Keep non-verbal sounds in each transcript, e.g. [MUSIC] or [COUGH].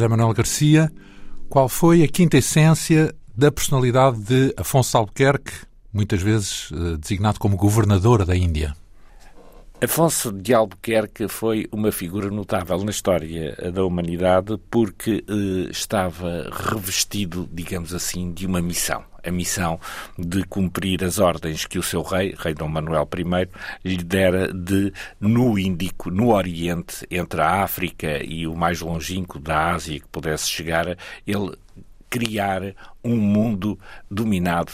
José Manuel Garcia. Qual foi a quinta essência da personalidade de Afonso Albuquerque, muitas vezes eh, designado como governador da Índia? Afonso de Albuquerque foi uma figura notável na história da humanidade porque eh, estava revestido, digamos assim, de uma missão. A missão de cumprir as ordens que o seu rei, rei Dom Manuel I, lhe dera de, no Índico, no Oriente, entre a África e o mais longínquo da Ásia que pudesse chegar, ele criar um mundo dominado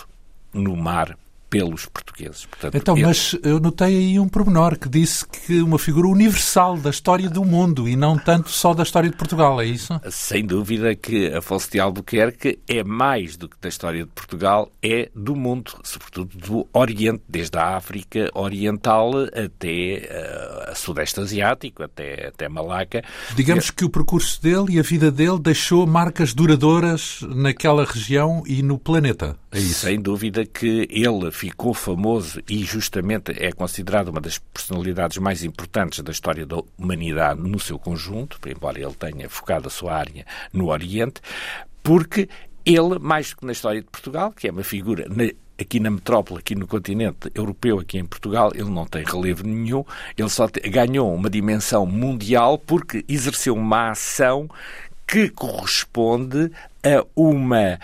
no mar pelos portugueses. Portanto, então, ele... mas eu notei aí um pormenor que disse que uma figura universal da história do mundo e não tanto só da história de Portugal, é isso? Sem dúvida que Afonso de Albuquerque é mais do que da história de Portugal, é do mundo, sobretudo do Oriente, desde a África Oriental até uh, Sudeste Asiático, até, até Malaca. Digamos que o percurso dele e a vida dele deixou marcas duradouras naquela região e no planeta, é isso? Sem dúvida que ele ficou famoso e justamente é considerado uma das personalidades mais importantes da história da humanidade no seu conjunto, embora ele tenha focado a sua área no Oriente, porque ele, mais do que na história de Portugal, que é uma figura aqui na metrópole, aqui no continente europeu, aqui em Portugal, ele não tem relevo nenhum, ele só ganhou uma dimensão mundial porque exerceu uma ação que corresponde a uma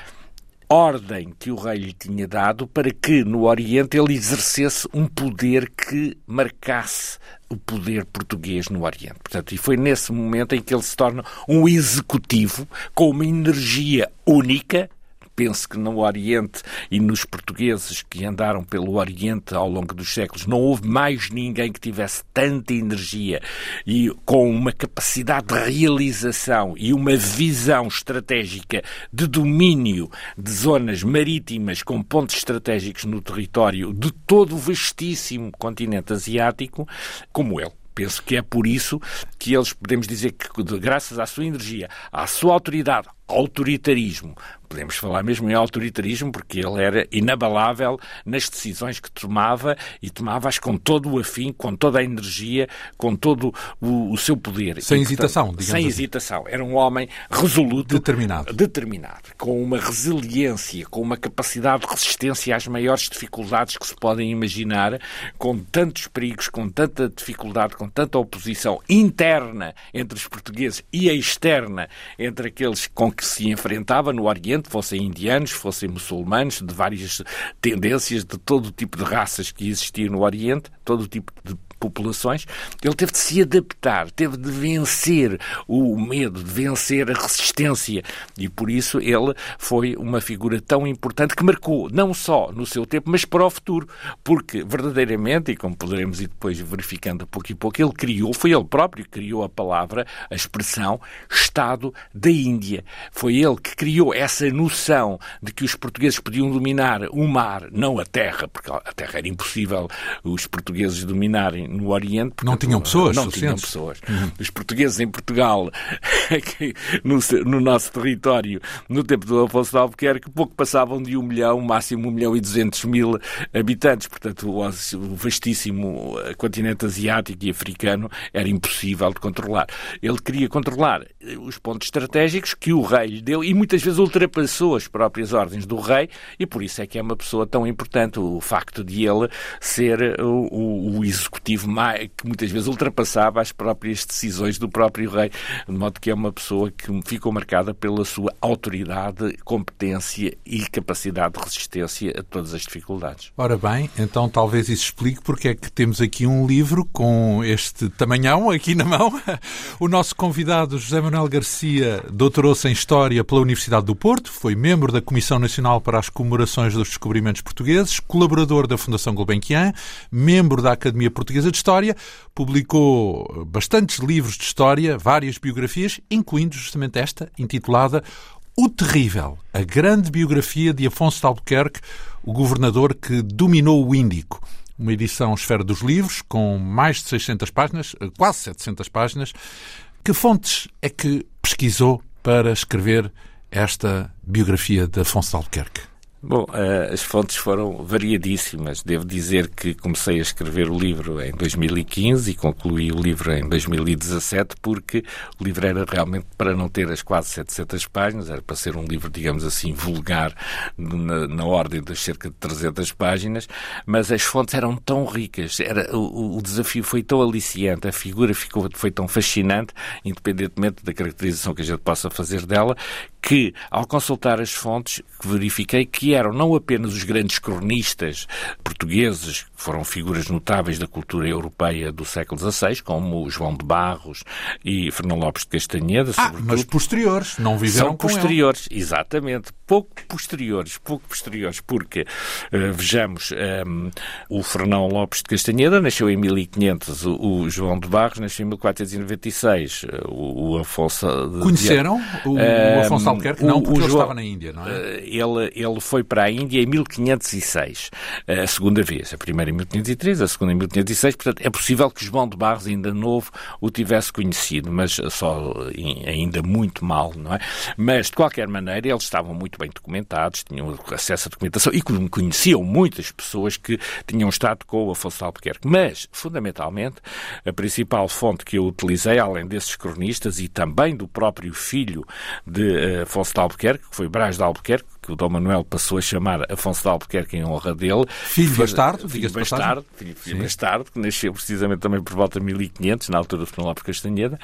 ordem que o rei lhe tinha dado para que no Oriente ele exercesse um poder que marcasse o poder português no Oriente. Portanto, e foi nesse momento em que ele se torna um executivo com uma energia única penso que no Oriente e nos portugueses que andaram pelo Oriente ao longo dos séculos, não houve mais ninguém que tivesse tanta energia e com uma capacidade de realização e uma visão estratégica de domínio de zonas marítimas com pontos estratégicos no território de todo o vastíssimo continente asiático como ele. Penso que é por isso que eles podemos dizer que, graças à sua energia, à sua autoridade, autoritarismo, podemos falar mesmo em autoritarismo, porque ele era inabalável nas decisões que tomava e tomava-as com todo o afim, com toda a energia, com todo o, o seu poder. Sem e, hesitação, digamos Sem assim. hesitação. Era um homem resoluto. Determinado. Determinado. Com uma resiliência, com uma capacidade de resistência às maiores dificuldades que se podem imaginar, com tantos perigos, com tanta dificuldade, com tanta oposição interna entre os portugueses e a externa entre aqueles com que se enfrentava no Oriente Oriente, fossem indianos, fossem muçulmanos, de várias tendências, de todo o tipo de raças que existiam no Oriente, todo o tipo de populações, ele teve de se adaptar, teve de vencer o medo, de vencer a resistência. E por isso ele foi uma figura tão importante que marcou não só no seu tempo, mas para o futuro. Porque verdadeiramente, e como poderemos ir depois verificando a pouco e pouco, ele criou, foi ele próprio que criou a palavra, a expressão Estado da Índia. Foi ele que criou essa noção de que os portugueses podiam dominar o mar, não a terra, porque a terra era impossível os portugueses dominarem no Oriente. Não tinham pessoas Não tinham pessoas. Uhum. Os portugueses em Portugal, [LAUGHS] no, no, nosso território, no tempo do Afonso de Albuquerque, pouco passavam de um milhão, máximo um milhão e duzentos mil habitantes. Portanto, o, o vastíssimo continente asiático e africano era impossível de controlar. Ele queria controlar os pontos estratégicos que o rei lhe deu e muitas vezes ultrapassou as próprias ordens do rei e por isso é que é uma pessoa tão importante. O facto de ele ser o, o, o executivo que muitas vezes ultrapassava as próprias decisões do próprio rei, de modo que é uma pessoa que ficou marcada pela sua autoridade, competência e capacidade de resistência a todas as dificuldades. Ora bem, então talvez isso explique porque é que temos aqui um livro com este tamanhão aqui na mão. [LAUGHS] O nosso convidado, José Manuel Garcia, doutorou-se em História pela Universidade do Porto, foi membro da Comissão Nacional para as Comemorações dos Descobrimentos Portugueses, colaborador da Fundação Gulbenkian, membro da Academia Portuguesa de História, publicou bastantes livros de história, várias biografias, incluindo justamente esta, intitulada O Terrível, a grande biografia de Afonso de Albuquerque, o governador que dominou o Índico. Uma edição Esfera dos Livros, com mais de 600 páginas, eh, quase 700 páginas. Que fontes é que pesquisou para escrever esta biografia de Afonso de Albuquerque? Bom, uh, as fontes foram variadíssimas. Devo dizer que comecei a escrever o livro em 2015 e concluí o livro em 2017 porque o livro era realmente para não ter as quase 700 páginas, era para ser um livro, digamos assim, vulgar na, na ordem das cerca de 300 páginas, mas as fontes eram tão ricas, era, o, o desafio foi tão aliciante, a figura ficou, foi tão fascinante, independentemente da caracterização que a gente possa fazer dela, que, ao consultar as fontes, verifiquei que eram não apenas os grandes cronistas portugueses, foram figuras notáveis da cultura europeia do século XVI, como João de Barros e Fernão Lopes de Castanheda, ah, mas posteriores, não viveram São posteriores, ele. exatamente. Pouco posteriores, pouco posteriores, porque, uh, vejamos, um, ehm, o Fernão Lopes de Castanheda nasceu em 1500, o, o João de Barros nasceu em 1496, eh, o, o Afonso... De, Conheceram o, o Afonso Albuquerque? Não, porque o, ele João, estava na Índia, não é? Eh, ele, ele foi para a Índia em 1506, a segunda vez. A primeira em 1503, a segunda em 1506. Portanto, é possível que João de Barros, ainda novo, o tivesse conhecido, mas só ainda muito mal, não é? Mas, de qualquer maneira, eles estavam muito bem documentados, tinham acesso à documentação e conheciam muitas pessoas que tinham estado com o Afonso Albuquerque. Mas, fundamentalmente, a principal fonte que eu utilizei, além desses cronistas e também do próprio filho de uh, Afonso de Albuquerque, que foi Brás de Albuquerque, que o Dom Manuel passou a chamar Afonso de Albuquerque em honra dele. Filho bastardo, filho bastardo, filho, filho bastardo, que nasceu precisamente também por volta de 1500, na altura do Fernão Lopes Castanheda,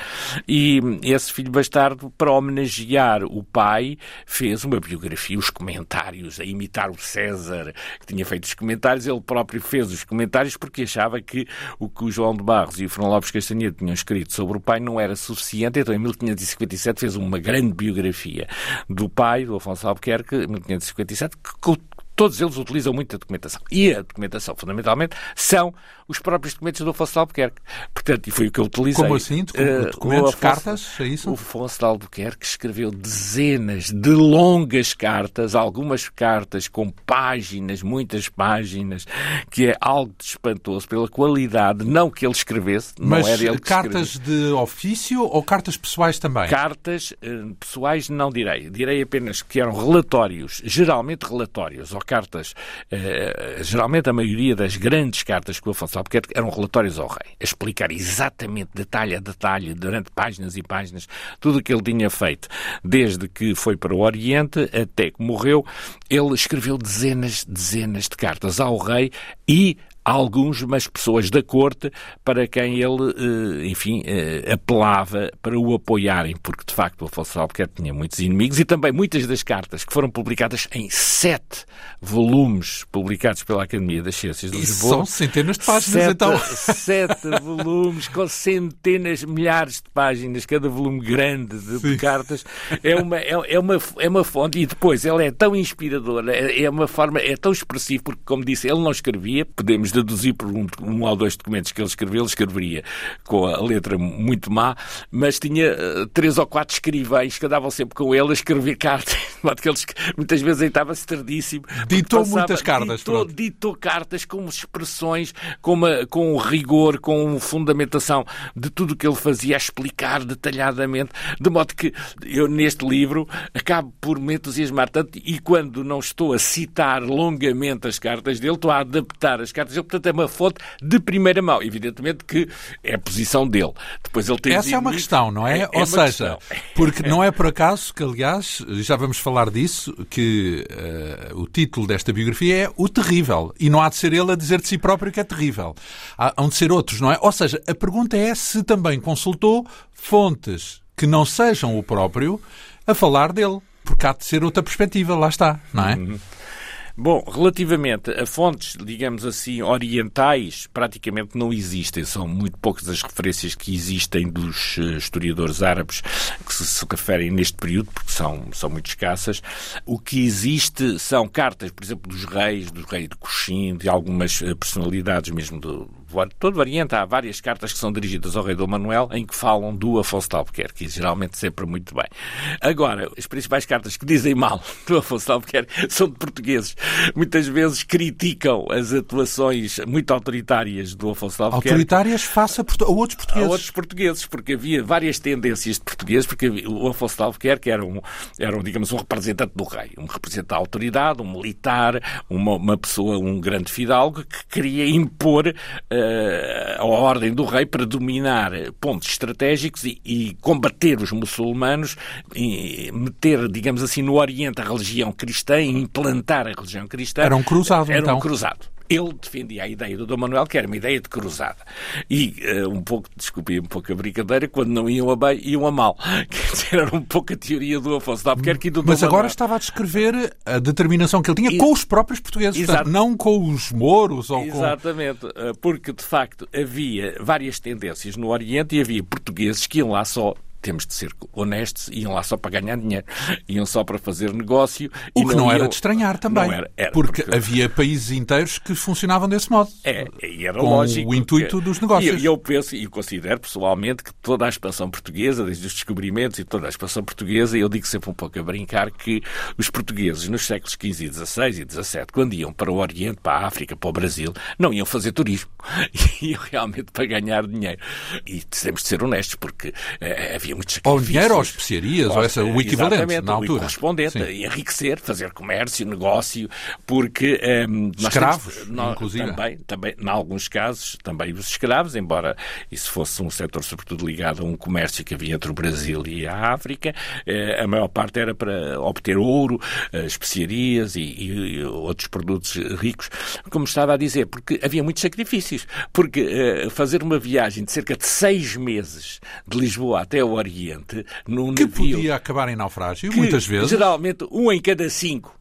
e esse filho bastardo, para homenagear o pai, fez uma biografia, os comentários, a imitar o César, que tinha feito os comentários, ele próprio fez os comentários porque achava que o que o João de Barros e o Fernão Lopes Castanheda tinham escrito sobre o pai não era suficiente, então em 1557 fez uma grande biografia do pai, do Afonso Albuquerque, 1557, que todos eles utilizam muita documentação. E a documentação, fundamentalmente, são os próprios documentos do Afonso de Albuquerque. Portanto, e foi o que eu utilizei. Como assim? Uh, documentos, Afonso, cartas? É isso? O Afonso de Albuquerque escreveu dezenas de longas cartas, algumas cartas com páginas, muitas páginas, que é algo espantoso pela qualidade, não que ele escrevesse, Mas não era ele que cartas escreveu. de ofício ou cartas pessoais também? Cartas uh, pessoais não direi. Direi apenas que eram relatórios, geralmente relatórios, ou cartas, uh, geralmente a maioria das grandes cartas que o Afonso Albuquerque eram relatórios ao rei, a explicar exatamente, detalhe a detalhe, durante páginas e páginas, tudo o que ele tinha feito, desde que foi para o Oriente até que morreu. Ele escreveu dezenas, dezenas de cartas ao rei e alguns, mas pessoas da corte, para quem ele, eh, enfim, eh, apelava para o apoiarem, porque de facto o Afonso Albuquerque tinha muitos inimigos e também muitas das cartas que foram publicadas em sete volumes publicados pela Academia das Ciências de Lisboa. São centenas de páginas, sete, então. [LAUGHS] Sete volumes com centenas, milhares de páginas, cada volume grande de, cartas. É uma, é, é, uma, é uma fonte e depois ela é tão inspiradora, é, é uma forma, é tão expressiva, porque, como disse, ele não escrevia, podemos deduzir por um, um ou dois documentos que ele escreveu, ele escreveria com a letra muito má, mas tinha uh, três ou quatro escrivães que andavam sempre com ele a escrever [LAUGHS] cartas, de modo que ele muitas vezes estava-se tardíssimo. Ditou passava, muitas cartas. Ditou, ditou, cartas com expressões, com, uma, com rigor, com fundamentação de tudo o que ele fazia, a explicar detalhadamente, de modo que eu neste livro acabo por me entusiasmar tanto e quando não estou a citar longamente as cartas dele, estou a adaptar as cartas dele portanto é uma fonte de primeira mão. Evidentemente que é a posição dele. Depois ele tem Essa é uma questão, não é? é, é Ou seja, questão. porque não é por acaso que, aliás, já vamos falar disso, que uh, o título desta biografia é O Terrível. E não há de ser ele a dizer de si próprio que é terrível. Há, há de ser outros, não é? Ou seja, a pergunta é se também consultou fontes que não sejam o próprio a falar dele. Porque há de ser outra perspectiva, lá está, não é? Uhum. Bom, relativamente a fontes, digamos assim, orientais, praticamente não existem. São muito poucas as referências que existem dos eh, historiadores árabes que se, se referem neste período, porque são, são muito escassas. O que existe são cartas, por exemplo, dos reis, do rei de Coxim, de algumas eh, personalidades mesmo do todo o Oriente, há várias cartas que são dirigidas ao rei Dom Manuel em que falam do Afonso de Albuquerque, geralmente sempre muito bem. Agora, as principais cartas que dizem mal [LAUGHS] do Afonso de Albuquerque são de portugueses. Muitas vezes criticam as atuações muito autoritárias do Afonso de Albuquerque. Autoritárias face a, a outros portugueses. A outros portugueses, porque havia várias tendências de portugueses, porque o Afonso de Albuquerque era um, era um digamos, um representante do rei, um representante da autoridade, um militar, uma, uma pessoa, um grande fidalgo que queria impor uh, a ordem do rei para dominar pontos estratégicos e, e combater os muçulmanos, e meter, digamos assim, no Oriente a religião cristã e implantar a religião cristã. Era um cruzado, era então. um cruzado. Ele defendia a ideia do Dom Manuel, que era uma ideia de cruzada. E uh, um pouco, desculpe um pouco a brincadeira, quando não iam a bem, iam a mal. [LAUGHS] Dizer, era um pouco a teoria do Afonso de Albuquerque e do Dom Mas agora Manuel. estava a descrever a determinação que ele tinha e... com os próprios portugueses, portanto, não com os moros ou Exatamente, com... porque de facto havia várias tendências no Oriente e havia portugueses que iam lá só temos de ser honestos, iam lá só para ganhar dinheiro, iam só para fazer negócio. O que não, não iam... era de estranhar também, era, era, porque, porque, havia países inteiros que funcionavam desse modo, é, e era com lógico, o intuito dos negócios. E eu penso e considero pessoalmente que toda a expansão portuguesa, desde os descobrimentos e toda a expansão portuguesa, eu digo sempre um pouco a brincar que os portugueses nos séculos XV e XVI e XVII, quando iam para o Oriente, para a África, para o Brasil, não iam fazer turismo, [LAUGHS] iam realmente para ganhar dinheiro. E temos de ser honestos, porque uh, havia muitos sacrifícios dinheiro ou especiarias, ou essa, o equivalente na altura. Correspondente, Sim. enriquecer, fazer comércio, negócio, porque... Um, escravos, temos, nós, inclusive. Também, também, em alguns casos, também os escravos, embora isso fosse um setor sobretudo ligado a um comércio que havia entre o Brasil e a África, eh, a maior parte era para obter ouro, eh, especiarias e, e, outros produtos ricos, como estava a dizer, porque havia muitos sacrifícios, porque eh, fazer uma viagem de cerca de seis meses de Lisboa até o Oriente num que navio, podia acabar em naufrágio, que, muitas vezes. Geralmente, um em cada cinco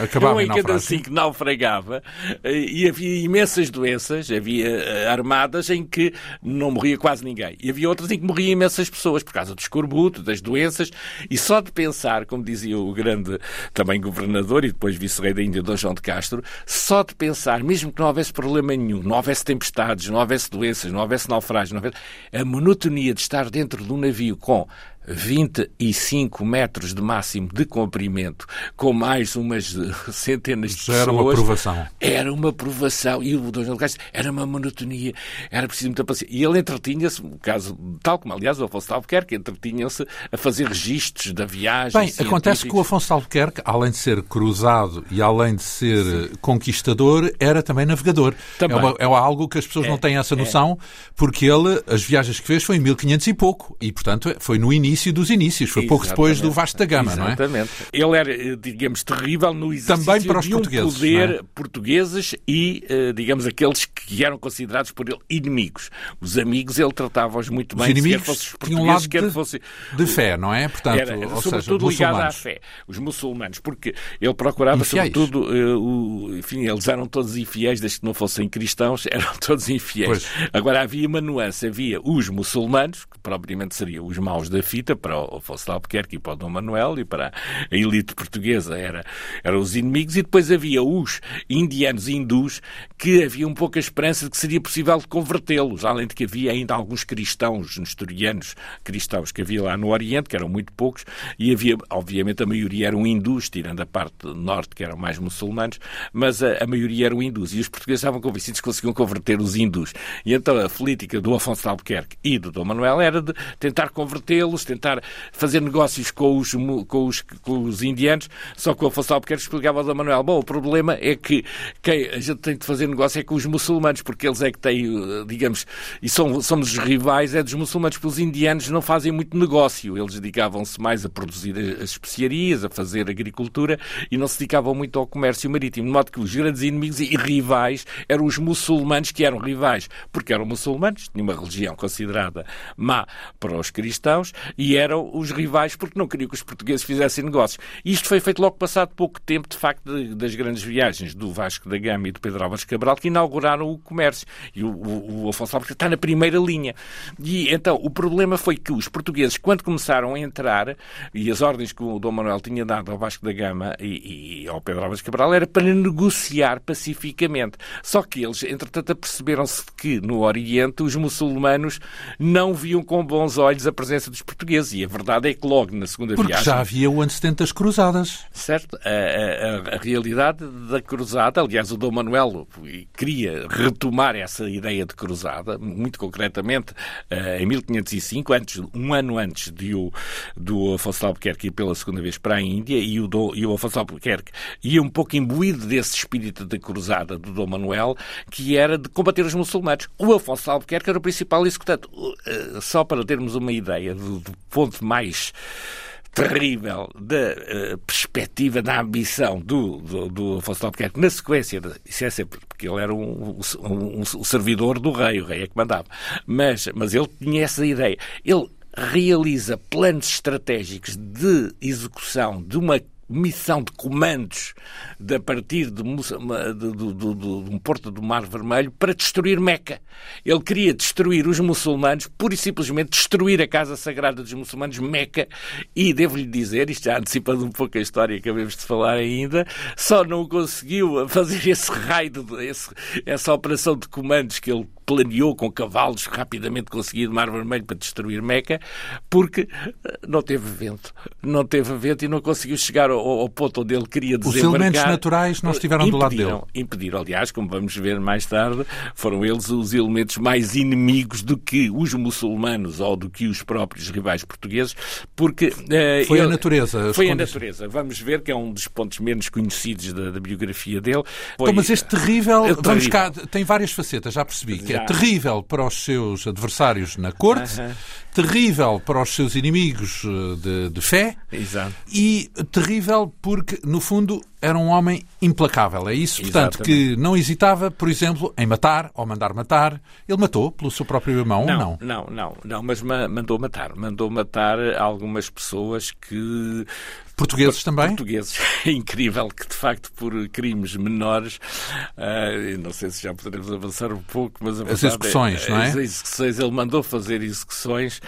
Acabava um em cada naufrágio. cinco naufragava e havia imensas doenças, havia uh, armadas em que não morria quase ninguém. E havia outras em que morriam imensas pessoas por causa do escorbuto, das doenças. E só de pensar, como dizia o grande também governador e depois vice-rei da Índia, Dom João de Castro, só de pensar, mesmo que não houvesse problema nenhum, não houvesse tempestades, não houvesse doenças, não houvesse naufrágios, não houvesse... a monotonia de estar dentro de um navio com 25 metros de máximo de comprimento, com mais umas centenas de Já pessoas. era uma provação. Era uma provação. E o Dom Castro era uma monotonia. Era preciso muita paciência. E ele entretinha-se, caso, tal como aliás o Afonso Albuquerque, entretinha-se a fazer registros da viagem. Bem, acontece que o Afonso Albuquerque, além de ser cruzado e além de ser Sim. conquistador, era também navegador. Também. É, uma, é algo que as pessoas É, não têm essa é. noção, porque ele, as viagens que fez foi em 1500 e pouco. E, portanto, foi no início dos inícios. Foi pouco depois do Vasta Gama, não é? Exatamente. Ele era, digamos, terrível no exercício Também para os de um portugueses, poder não é? portugueses e, eh, digamos, aqueles que eram considerados por ele inimigos. Os amigos ele tratava-os muito Os bem, quer inimigos fossem os tinham um portugueses, lado quer de, fosse... de fé, não é? Portanto, Era, era ou seja, sobretudo ligado à fé, os muçulmanos, porque ele procurava, Infiéis. sobretudo, eh, o, enfim, eles eram todos infiéis, desde que não fossem cristãos, [LAUGHS] eram todos infiéis. Pois. Agora havia uma nuance, havia os muçulmanos, que propriamente seriam os maus da fita, para o Afonso de Albuquerque e para o Dom Manuel, e para a elite portuguesa era, eram os inimigos, e depois havia os indianos e hindus, que havia um pouca esperança de que seria possível convertê-los, além de que havia ainda alguns cristãos, nestorianos cristãos que havia lá no Oriente, que eram muito poucos, e havia, obviamente, a maioria eram hindus, tirando a parte norte, que eram mais muçulmanos, mas a, a maioria eram hindus, e os portugueses estavam convencidos que conseguiam converter os hindus. E então a política do Afonso de Albuquerque e do Dom Manuel era de tentar convertê-los, tentar fazer negócios com os, com os, com os indianos, só que o Afonso Albuquerque explicava ao Manuel, bom, o problema é que quem a gente tem de fazer negócio é com os muçulmanos, porque eles é que têm, eh, digamos, e são, somos os rivais, é dos muçulmanos, porque os indianos não fazem muito negócio, eles dedicavam-se mais a produzir as especiarias, a fazer agricultura, e não se dedicavam muito ao comércio marítimo, de modo que os grandes inimigos e rivais eram os muçulmanos, que eram rivais, porque eram muçulmanos, tinham uma religião considerada má para os cristãos, e eram os rivais porque não queriam que os portugueses fizessem negócios. Isto foi feito logo passado pouco tempo, de facto, das grandes viagens do Vasco da Gama e do Pedro Álvares Cabral, que inauguraram o comércio. E o, o, o Afonso Alves está na primeira linha. E então o problema foi que os portugueses, quando começaram a entrar, e as ordens que o Dom Manuel tinha dado ao Vasco da Gama e, e ao Pedro Álvares Cabral era para negociar pacificamente. Só que eles, entretanto, aperceberam-se que no Oriente os muçulmanos não viam com bons olhos a presença dos portugueses. E a verdade é que logo na segunda Porque viagem. já havia o antecedente das cruzadas. Certo. A, a, a, realidade da cruzada, aliás, o Dom Manuel queria retomar essa ideia de cruzada, muito concretamente eh, em 1505, antes, um ano antes de o, do Afonso Albuquerque ir pela segunda vez para a Índia, e o, do, e o Afonso Albuquerque ia um pouco imbuído desse espírito da cruzada do Dom Manuel, que era de combater os muçulmanos. O Afonso Albuquerque era o principal executante. Eh, só para termos uma ideia do, do ponto mais terrível da uh, perspectiva, da ambição do, do, do Afonso Albuquerque na sequência, de, isso é sempre porque ele era um, um, um, um, servidor do rei, o rei é que mandava, mas, mas ele tinha essa ideia. Ele realiza planos estratégicos de execução de uma missão de comandos de, a partir de, de, de, um porto do Mar Vermelho para destruir Meca. Ele queria destruir os muçulmanos, pura e simplesmente destruir a casa sagrada dos muçulmanos, Meca, e devo-lhe dizer, isto já antecipando um pouco a história que acabamos de falar ainda, só não conseguiu fazer [LAUGHS] esse raio, essa operação de comandos que ele planeou com cavalos rapidamente conseguir Mar Vermelho para destruir Meca, porque eh, não teve vento. Não teve vento e não conseguiu chegar ao, ao ponto onde ele queria desembarcar. Os elementos naturais não estiveram impediram, do lado dele. Impediram, aliás, como vamos ver mais tarde, foram eles os elementos mais inimigos do que os muçulmanos ou do que os próprios rivais portugueses, porque... Uh, foi ele, a natureza. Foi a natureza. Vamos ver que é um dos pontos menos conhecidos da, da biografia dele. Foi, então, mas este terrível, é vamos cá, tem várias facetas, já percebi, que é terrível para os seus adversários na corte, uh -huh. terrível para os seus inimigos eh, de, de fé Exato. e terrível porque, no fundo, era um homem implacável. É isso, portanto, Exatamente. que não hesitava, por exemplo, em matar ou mandar matar. Ele matou pelo seu próprio irmão não, ou não? Não, não, não, mas mandou matar. Mandou matar algumas pessoas que Portugueses também? Portugueses. É [LAUGHS] incrível que, de facto, por crimes menores, uh, não sei se já poderemos avançar um pouco, mas As execuções, é, não é? As execuções, ele mandou fazer execuções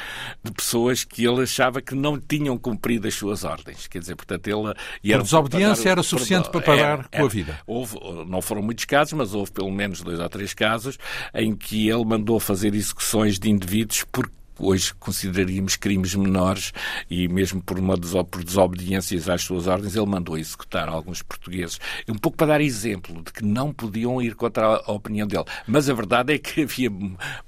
de pessoas que ele achava que não tinham cumprido as suas ordens. Quer dizer, portanto, ele... A desobediência era suficiente para pagar era, com a vida. Houve, não foram muitos casos, mas houve pelo menos dois ou três casos em que ele mandou fazer execuções de indivíduos porque hoje consideraríamos crimes menores e mesmo por uma por desobediências às suas ordens, ele mandou executar alguns portugueses. Um pouco para dar exemplo de que não podiam ir contra a opinião dele. Mas a verdade é que [LAUGHS] havia,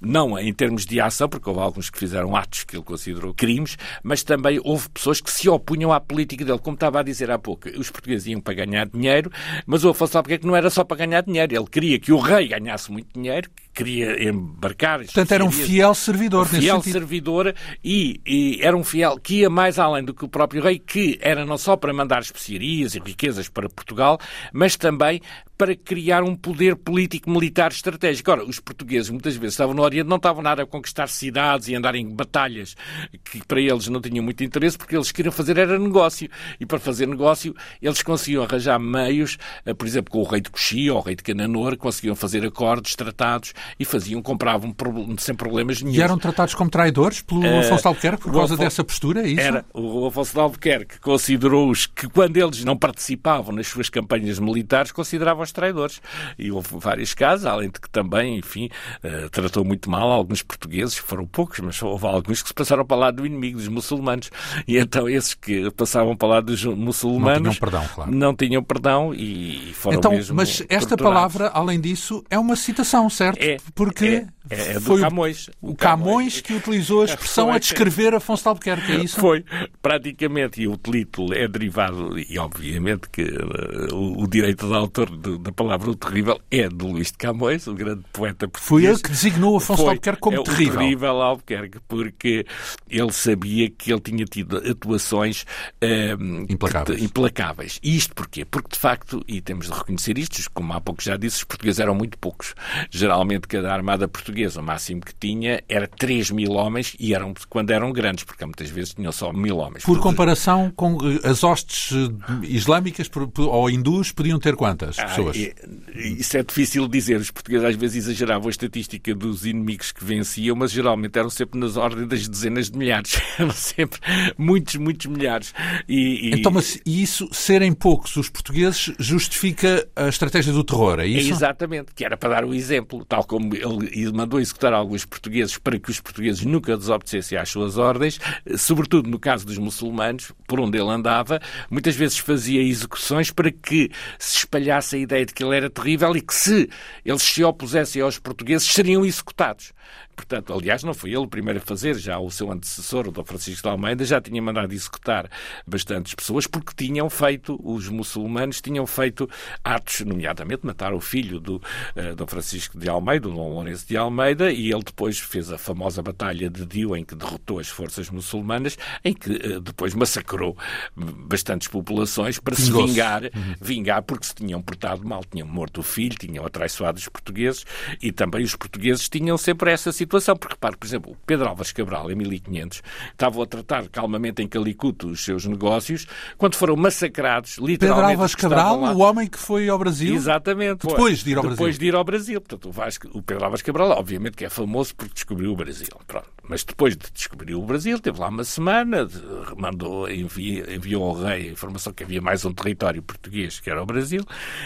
não em termos de ação, porque houve alguns que fizeram atos que ele considerou crimes, mas também houve pessoas que se opunham à política dele. Como estava a dizer há pouco, os portugueses iam para ganhar dinheiro, mas o Afonso porque não era só para ganhar dinheiro. Ele queria que o rei ganhasse muito dinheiro, queria embarcar. Portanto, era um fiel servidor. Um fiel servidor e, e, era um fiel que ia mais além do que o próprio rei, que era não só para mandar especiarias e riquezas para Portugal, mas também para criar um poder político-militar estratégico. Ora, os portugueses muitas vezes estavam no Oriente, não estavam nada a conquistar cidades e andar em batalhas que para eles não tinham muito interesse, porque eles queriam fazer era negócio. E para fazer negócio, eles conseguiam arranjar meios, eh, por exemplo, com o rei de Coxia ou o rei de Cananor, conseguiam fazer acordos, tratados e faziam, compravam sem problemas nenhum. E eram tratados como traidores pelo uh, Afonso de Albuquerque por causa Afonso, dessa postura, é isso? Era. O Afonso de Albuquerque considerou-os que quando eles não participavam nas suas campanhas militares, consideravam aos traidores. E houve vários casos, além de que também, enfim, uh, tratou muito mal alguns portugueses, foram poucos, mas houve alguns que se passaram para lado do inimigo, dos muçulmanos. E então esses que passavam para lado dos muçulmanos não tinham perdão, claro. Não tinham perdão e foram então, mesmo Mas esta torturados. palavra, além disso, é uma citação, certo? É, Porque é, é, é foi Camões. O, o Camões, Camões que utilizou a [LAUGHS] expressão a descrever Afonso de Albuquerque, é isso? Foi, praticamente, e o título é derivado, e obviamente que uh, o, direito de autor da palavra o terrível é de Luís de Camões, o grande poeta português. Foi ele que designou Afonso Foi, Albuquerque como é, terrível. Terrível Albuquerque, porque ele sabia que ele tinha tido atuações um, implacáveis. Que, implacáveis. E isto porquê? Porque, de facto, e temos de reconhecer isto, como há pouco já disse, os portugueses eram muito poucos. Geralmente, cada armada portuguesa, o máximo que tinha, era 3 mil homens, e eram quando eram grandes, porque muitas vezes tinham só mil homens. Por comparação com eh, as hostes eh, islâmicas ou hindus, podiam ter quantas ah, pessoas? Isso é difícil dizer. Os portugueses às vezes exageravam a estatística dos inimigos que venciam, mas geralmente eram sempre nas ordens das dezenas de milhares. [LAUGHS] Eram sempre muitos, muitos milhares. E, e... Então, mas isso, serem poucos os portugueses, justifica a estratégia do terror, é isso? É exatamente, que era para dar o exemplo, tal como ele mandou executar alguns portugueses para que os portugueses nunca desobedecessem às suas ordens, sobretudo no caso dos muçulmanos, por onde ele andava, muitas vezes fazia execuções para que se espalhasse a ideia de que ele era terrível e que se eles se opusessem aos portugueses seriam executados. Portanto, aliás, não foi ele o primeiro a fazer, já o seu antecessor, o Dom Francisco de Almeida, já tinha mandado executar bastantes pessoas porque tinham feito, os muçulmanos tinham feito atos, nomeadamente matar o filho do uh, Dom Francisco de Almeida, o Dom Lourenço de Almeida, e ele depois fez a famosa Batalha de Dio, em que derrotou as forças muçulmanas, em que uh, depois massacrou bastantes populações para se vingar, uhum. vingar porque se tinham portado mal, tinham morto o filho, tinham atraiçoado os portugueses, e também os portugueses tinham sempre essa situação situação, porque repare, por exemplo, Pedro Álvares Cabral, em 1500, estavam a tratar calmamente em Calicuto os seus negócios, quando foram massacrados, literalmente... Pedro Álvares Cabral, o homem que foi ao Brasil? Exatamente. Depois de ir ao depois Brasil. Depois de ir ao Brasil. Portanto, o, Vasco, o Pedro Álvares Cabral, obviamente, que é famoso porque descobriu o Brasil. Pronto. Mas depois de descobrir o Brasil, teve lá uma semana, mandou, enviou, enviou ao rei a informação que havia mais um território português, que era o Brasil,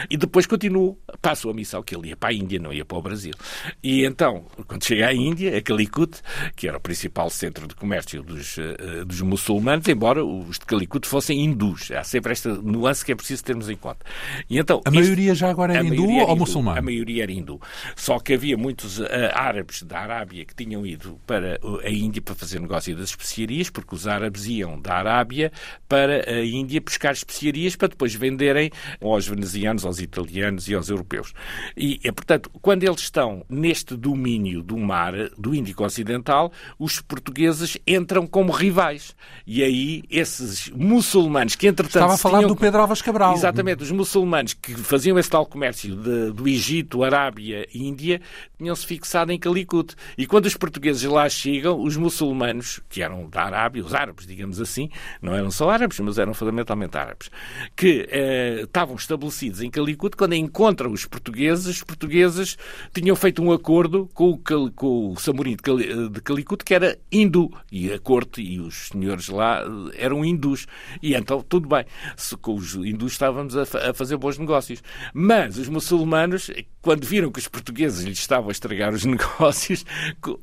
e depois continuou, passou a missão que ele ia para a Índia, não ia para o Brasil. E então, quando chega à Índia, a Calicut, que era o principal centro de comércio dos, uh, dos muçulmanos, embora os de Calicut fossem hindus. Há sempre esta nuance que é preciso termos em conta. E então, a isto, maioria já agora era hindu ou hindu, muçulmano? A maioria era hindu. Só que havia muitos uh, árabes da Arábia que tinham ido para a Índia para fazer negócio das especiarias, porque os árabes iam da Arábia para a Índia buscar especiarias para depois venderem aos venezianos, aos italianos e aos europeus. E, portanto, quando eles estão neste domínio do mar, do Índico Ocidental, os portugueses entram como rivais. E aí, esses muçulmanos que, entretanto. Estava a falar tinham... do Pedro Alves Cabral. Exatamente, os muçulmanos que faziam esse tal comércio de, do Egito, Arábia e Índia, tinham-se fixado em Calicut. E quando os portugueses lá chegam, os muçulmanos, que eram da Arábia, os árabes, digamos assim, não eram só árabes, mas eram fundamentalmente árabes, que eh, estavam estabelecidos em Calicut, quando encontram os portugueses, os portugueses tinham feito um acordo com o, com o Samorim de Calicut, que era hindu, e a corte e os senhores lá eh, eram hindus. E então, tudo bem, se, com os hindus estávamos a, a fazer bons negócios. Mas os muçulmanos, quando viram que os portugueses lhes estavam a estragar os [LAUGHS] negócios,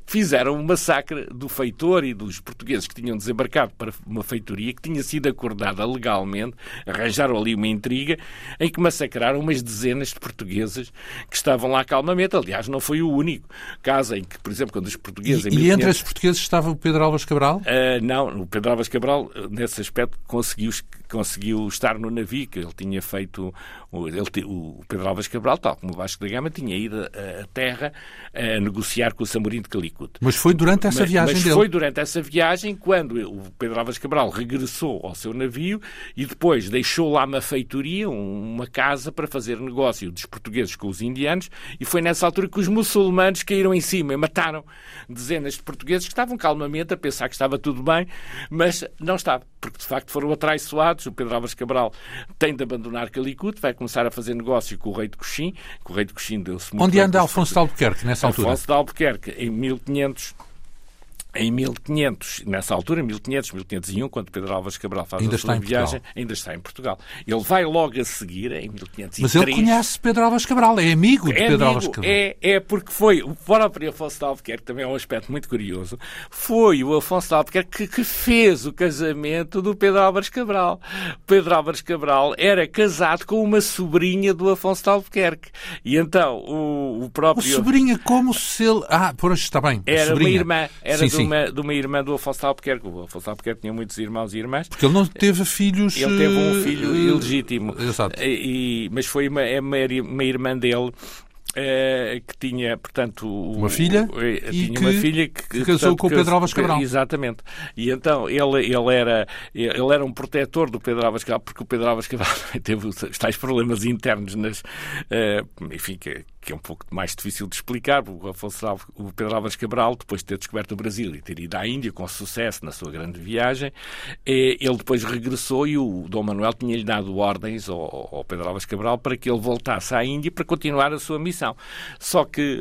fizeram um massacre do feitor e dos portugueses que tinham desembarcado para uma feitoria que tinha sido acordada legalmente, arranjaram ali uma intriga em que massacraram umas dezenas de portugueses que estavam lá calmamente. Aliás, não foi o único caso em que, por exemplo, quando os portugueses... E, 1500... e entre esses portugueses estava o Pedro Álvares Cabral? Uh, não, o Pedro Álvares Cabral, nesse aspecto, conseguiu, conseguiu estar no navio, que ele tinha feito... Ele, o Pedro Álvares Cabral, tal como o Vasco da Gama, tinha ido à terra a negociar com o Samorim de Calicut. Mas foi durante essa mas, viagem mas dele. foi durante essa viagem quando o Pedro Álvares Cabral regressou ao seu navio e depois deixou lá uma feitoria, uma casa para fazer negócio dos portugueses com os indianos e foi nessa altura que os muçulmanos caíram em cima e mataram dezenas de portugueses que estavam calmamente a pensar que estava tudo bem, mas não estava, porque de facto foram atraiçoados. O Pedro Álvares Cabral tem de abandonar Calicut, vai começar a fazer negócio com o rei de Coxim, que o rei de Coxim deu-se muito Onde anda Alfonso de Albuquerque nessa altura? Alfonso de Albuquerque, em 1500 em 1500, nessa altura, 1500, 1501, quando Pedro Álvares Cabral faz ainda a sua viagem, Portugal. ainda está em Portugal. Ele vai logo a seguir, em 1503. Mas ele conhece Pedro Álvares Cabral, é amigo de é Pedro amigo, Álvares Cabral. É, é porque foi o próprio Afonso de Albuquerque, também é um aspecto muito curioso, foi o Afonso de Albuquerque que, que fez o casamento do Pedro Álvares Cabral. Pedro Álvares Cabral era casado com uma sobrinha do Afonso de Albuquerque. E então, o, o próprio... Uma sobrinha como se ele... Ah, por hoje está bem. Era sobrinha. uma irmã, era sim, do, uma, de uma irmã do Afonso Albuquerque. O Afonso Albuquerque tinha muitos irmãos e irmãs. Porque ele não teve filhos... Ele teve um filho uh, ilegítimo. Exato. E, mas foi uma, é uma, irmã dele eh, que tinha, portanto, uma filha eh, tinha que, uma filha que, que casou portanto, com o Pedro Álvares Cabral. Exatamente. E então ele, ele, era, ele era um protetor do Pedro Álvares Cabral, porque o Pedro Álvares Cabral [LAUGHS] teve os tais problemas internos nas, uh, enfim, que, que é um pouco mais difícil de explicar, o, Afonso Alves, o Pedro Álvares Cabral, depois de ter descoberto o Brasil e ter ido à Índia com sucesso na sua grande viagem, eh, ele depois regressou e o Dom Manuel tinha-lhe dado ordens ao, ao, Pedro Álvares Cabral para que ele voltasse à Índia para continuar a sua missão. Só que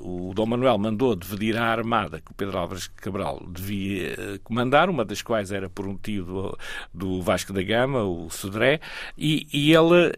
uh, o Dom Manuel mandou dividir a armada que o Pedro Álvares Cabral devia uh, comandar, uma das quais era por um tio do, do Vasco da Gama, o Sodré, e, e ele,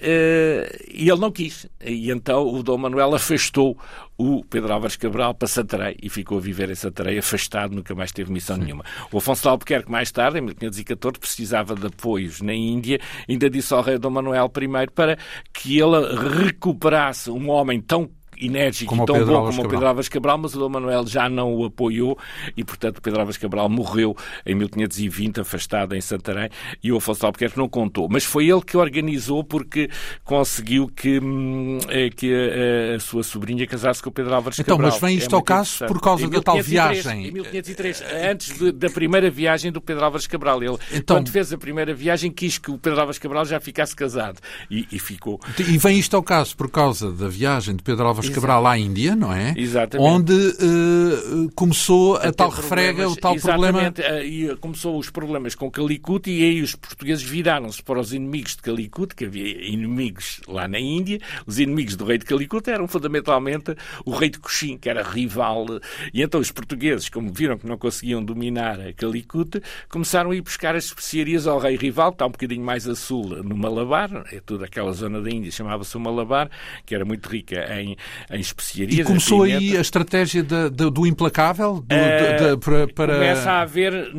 ele não quis. E então o Dom Manuel Manuel afastou o Pedro Álvares Cabral para Santarém e ficou a viver em Santarém afastado, nunca mais teve missão Sim. nenhuma. O Afonso de Albuquerque, mais tarde, em 1514, precisava de apoios na Índia, ainda disse ao rei Dom Manuel I para que ele recuperasse um homem tão enérgico como e tão bom como o Pedro Álvares Cabral, mas o Dom Manuel já não o apoiou e, portanto, o Pedro Álvares Cabral morreu em 1520, afastado em Santarém, e o Afonso Albuquerque não contou. Mas foi ele que organizou porque conseguiu que, hum, eh, que a, a, sua sobrinha casasse com o Pedro Álvares então, Cabral. Então, mas vem isto é ao caso por causa da tal viagem. Em 1503, antes de, da primeira viagem do Pedro Álvares Cabral. Ele, então, quando fez a primeira viagem, quis que o Pedro Álvares Cabral já ficasse casado. E, e ficou. E vem isto ao caso por causa da viagem de Pedro Álvares Cabral à Índia, não é? Exatamente. Onde uh, começou a, a tal refrega, o tal exatamente, problema. Eh, e começou os problemas com Calicut e aí os portugueses viraram-se para os inimigos de Calicut, que havia inimigos lá na Índia. Os inimigos do rei de Calicut eram fundamentalmente o rei de Coxim, que era rival. E então os portugueses, como viram que não conseguiam dominar Calicut, começaram a ir buscar as especiarias ao rei rival, que está um bocadinho mais a sul, no Malabar, é toda aquela zona da Índia, chamava-se o Malabar, que era muito rica em, em especiarias. E começou aí a estratégia de, de, do implacável? Do, uh, de, para, para... Começa a haver,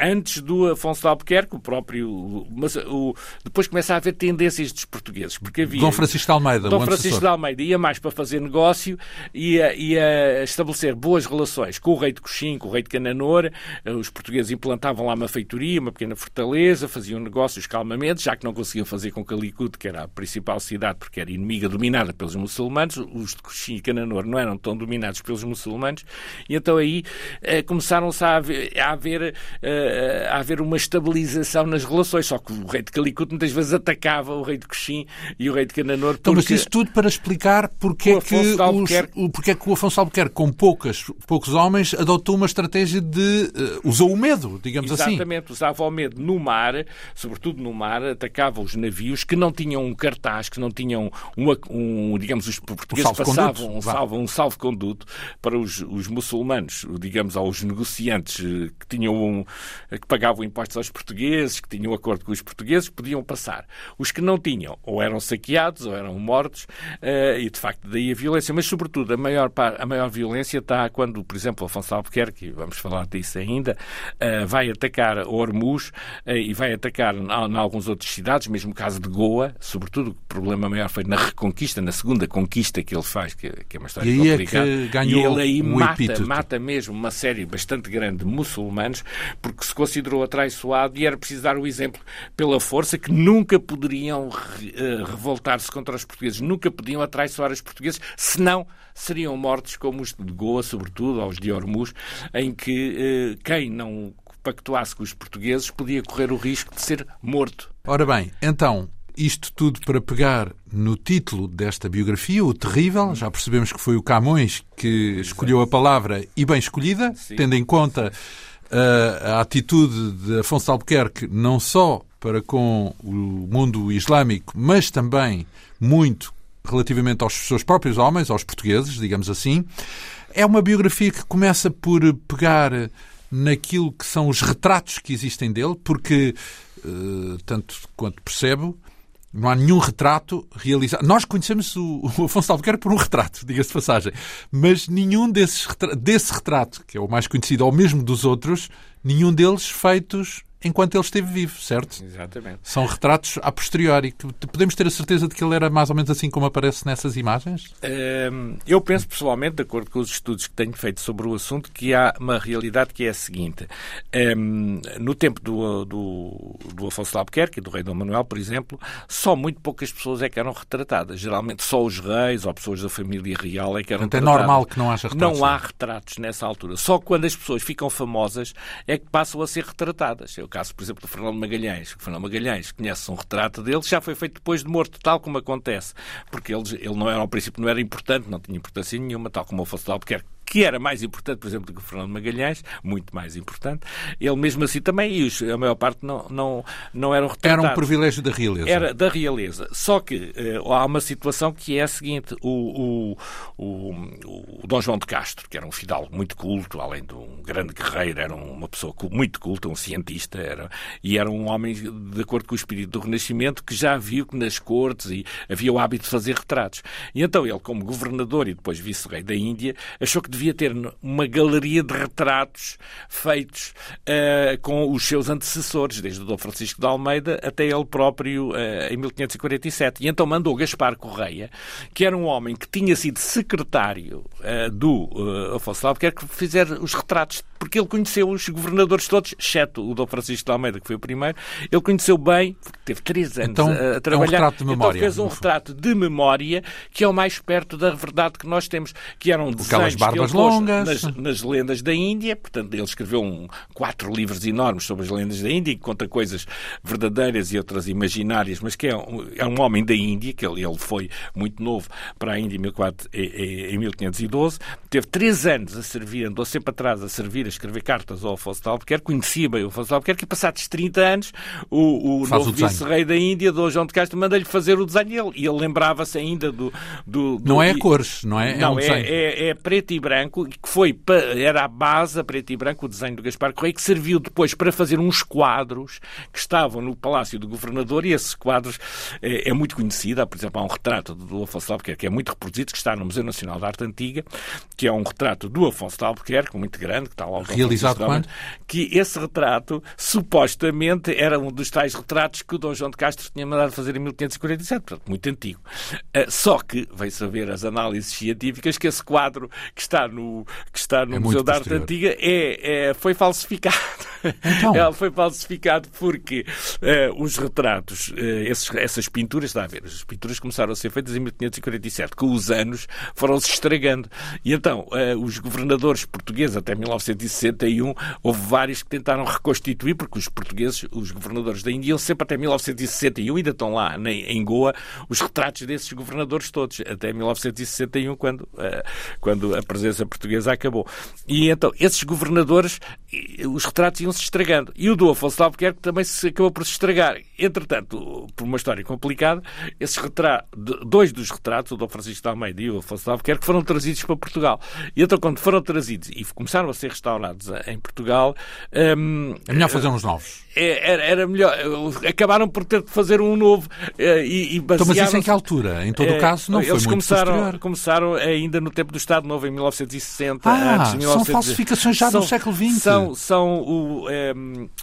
antes do Afonso de Albuquerque, o próprio. Mas, o, depois começa a haver tendências dos portugueses. Porque havia, Dom Francisco de Almeida. Dom Francisco de Almeida ia mais para fazer negócio, ia, ia estabelecer boas relações com o rei de Coxim, com o rei de Cananor. Os portugueses implantavam lá uma feitoria, uma pequena fortaleza, faziam negócios calmamente, já que não conseguiam fazer com Calicut, que era a principal cidade, porque era inimiga dominada pelos muçulmanos. Os de Coxim e Cananor não eram tão dominados pelos muçulmanos, e então aí eh, começaram-se a haver, a, haver, eh, a haver uma estabilização nas relações, só que o rei de Calicut muitas vezes atacava o rei de Coxim e o rei de Cananor. Porque... Então, mas isso tudo para explicar porque é, que os, porque é que o Afonso Albuquerque, com poucas, poucos homens, adotou uma estratégia de... Uh, usou o medo, digamos Exatamente, assim. Exatamente, usava o medo no mar, sobretudo no mar, atacava os navios que não tinham um cartaz, que não tinham um, um digamos, os portugueses passavam um salvo, um salvo-conduto para os, os muçulmanos, digamos, aos negociantes eh, que tinham um, eh, que pagavam impostos aos portugueses, que tinham acordo com os portugueses, podiam passar. Os que não tinham, ou eram saqueados, ou eram mortos, uh, e de facto daí a violência. Mas, sobretudo, a maior, a maior violência está quando, por exemplo, Afonso Albuquerque, vamos falar disso ainda, vai atacar Hormuz e vai atacar em algumas outras cidades, mesmo o caso de Goa, sobretudo o problema maior foi na reconquista, na segunda conquista que ele faz, que, que é uma história e aí complicada. É que ganhou e ele aí um mata, epíteto. mata mesmo uma série bastante grande de muçulmanos, porque se considerou atraiçoado e era preciso dar o exemplo pela força que nunca poderiam uh, revoltar-se contra os portugueses, nunca podiam atraiçoar os portugueses, senão seriam mortos como os de Goa, sobretudo, aos de Hormuz, em que uh, quem não pactuasse com os portugueses podia correr o risco de ser morto. Ora bem, então, isto tudo para pegar no título desta biografia, O Terrível. Já percebemos que foi o Camões que escolheu a palavra e bem escolhida, tendo em conta uh, a atitude de Afonso Albuquerque, não só para com o mundo islâmico, mas também muito relativamente aos seus próprios homens, aos portugueses, digamos assim. É uma biografia que começa por pegar naquilo que são os retratos que existem dele, porque, uh, tanto quanto percebo, não há nenhum retrato realizado. Nós conhecemos o, o Afonso Albuquerque por um retrato, [LAUGHS] diga-se de passagem. Mas nenhum desses desse retrato, que é o mais conhecido, ou mesmo dos outros, nenhum deles feitos enquanto ele esteve vivo, certo? Exatamente. São retratos a posteriori. Podemos ter a certeza de que ele era mais ou menos assim como aparece nessas imagens? Hum, eu penso pessoalmente, de acordo com os estudos que tenho feito sobre o assunto, que há uma realidade que é a seguinte. Hum, no tempo do, do, do Afonso de Albuquerque e do rei Dom Manuel, por exemplo, só muito poucas pessoas é que eram retratadas. Geralmente só os reis ou pessoas da família real é que eram Portanto, retratadas. é normal que não haja retratos. Não há retratos nessa altura. Só quando as pessoas ficam famosas é que passam a ser retratadas. É o caso, por exemplo, do Fernando Magalhães. O Fernando Magalhães conhece um retrato dele, já foi feito depois de morto, tal como acontece. Porque ele, ele não era, ao princípio, não era importante, não tinha importância nenhuma, tal como o Afonso de Albuquerque que era mais importante, por exemplo, do que o Fernando Magalhães, muito mais importante, ele mesmo assim também, e os, a maior parte não, não, não eram retratados. Era um privilégio da realeza. Era da realeza. Só que uh, há uma situação que é a seguinte, o, o, o, o Dom João de Castro, que era um fidalgo muito culto, além de um grande guerreiro, era uma pessoa muito culta, um cientista, era, e era um homem de acordo com o espírito do Renascimento, que já viu que nas cortes e havia o hábito de fazer retratos. E então ele, como governador e depois vice-rei da Índia, achou que devia ter uma galeria de retratos feitos uh, com os seus antecessores, desde o Dom Francisco de Almeida até ele próprio uh, em 1547. E então mandou Gaspar Correia, que era um homem que tinha sido secretário uh, do Afonso Albuquerque, fizer os retratos, porque ele conheceu os governadores todos, exceto o Dom Francisco de Almeida, que foi o primeiro, ele conheceu bem, teve três anos então, a, a trabalhar. É um retrato de memória, então fez um retrato de memória que é o mais perto da verdade que nós temos, que eram Aquelas barbas longas. Nas, nas, lendas da Índia, portanto, ele escreveu um, quatro livros enormes sobre as lendas da Índia, que conta coisas verdadeiras e outras imaginárias, mas que é um, é um homem da Índia, que ele, ele foi muito novo para a Índia em, 14, em 1512, teve três anos a servir, andou sempre atrás a servir, a escrever cartas ao Afonso de Albuquerque, conhecia bem o Afonso de Albuquerque, e passados 30 anos, o, o novo vice-rei da Índia, Dom João de Castro, manda-lhe fazer o desenho e ele lembrava-se ainda do, do, do, Não é a cores, não é? Não, é, um é, é, é, preto e branco, que foi, era a base, a preto e branco, o desenho do Gaspar Correia, que serviu depois para fazer uns quadros que estavam no Palácio do Governador e esses quadros é, é muito conhecido. Há, por exemplo, há um retrato do Afonso de Albuquerque que é muito reproduzido, que está no Museu Nacional da Arte Antiga, que é um retrato do Afonso de Albuquerque, muito grande, que está lá Realizado quando? Que esse retrato, supostamente, era um dos tais retratos que o Dom João de Castro tinha mandado fazer em 1547, portanto, muito antigo. Uh, só que, veio saber as análises científicas, que esse quadro que está no, que está no é Museu da Arte. Antiga é, é, foi falsificado. Então. Ela [LAUGHS] foi falsificado porque uh, os retratos, uh, esses, essas pinturas, está a ver, as pinturas começaram a ser feitas em 1547, com os anos foram-se estragando. E então, uh, os governadores portugueses, até 1961, houve vários que tentaram reconstituir, porque os portugueses, os governadores da Índia, iam sempre até 1961, ainda estão lá em Goa, os retratos desses governadores todos, até 1961, quando, quando a presença portuguesa acabou. E então, esses governadores, os retratos iam se estragando. E o do Afonso de Albuquerque também se acabou por se estragar. Entretanto, por uma história complicada, esses retratos, dois dos retratos, o Dom Francisco de Almeida e o Afonso de Albuquerque, foram trazidos para Portugal. E então, quando foram trazidos e começaram a ser restaurados em Portugal... Um, é melhor fazer uns novos. Era, era, melhor. Acabaram por ter de fazer um novo e, e Então, mas isso em que altura? Em todo o caso, não eles foi muito começaram, posterior. começaram ainda no tempo do Estado Novo, em 1960. Ah, antes de 19... são falsificações já são, do século XX. São, são o, é,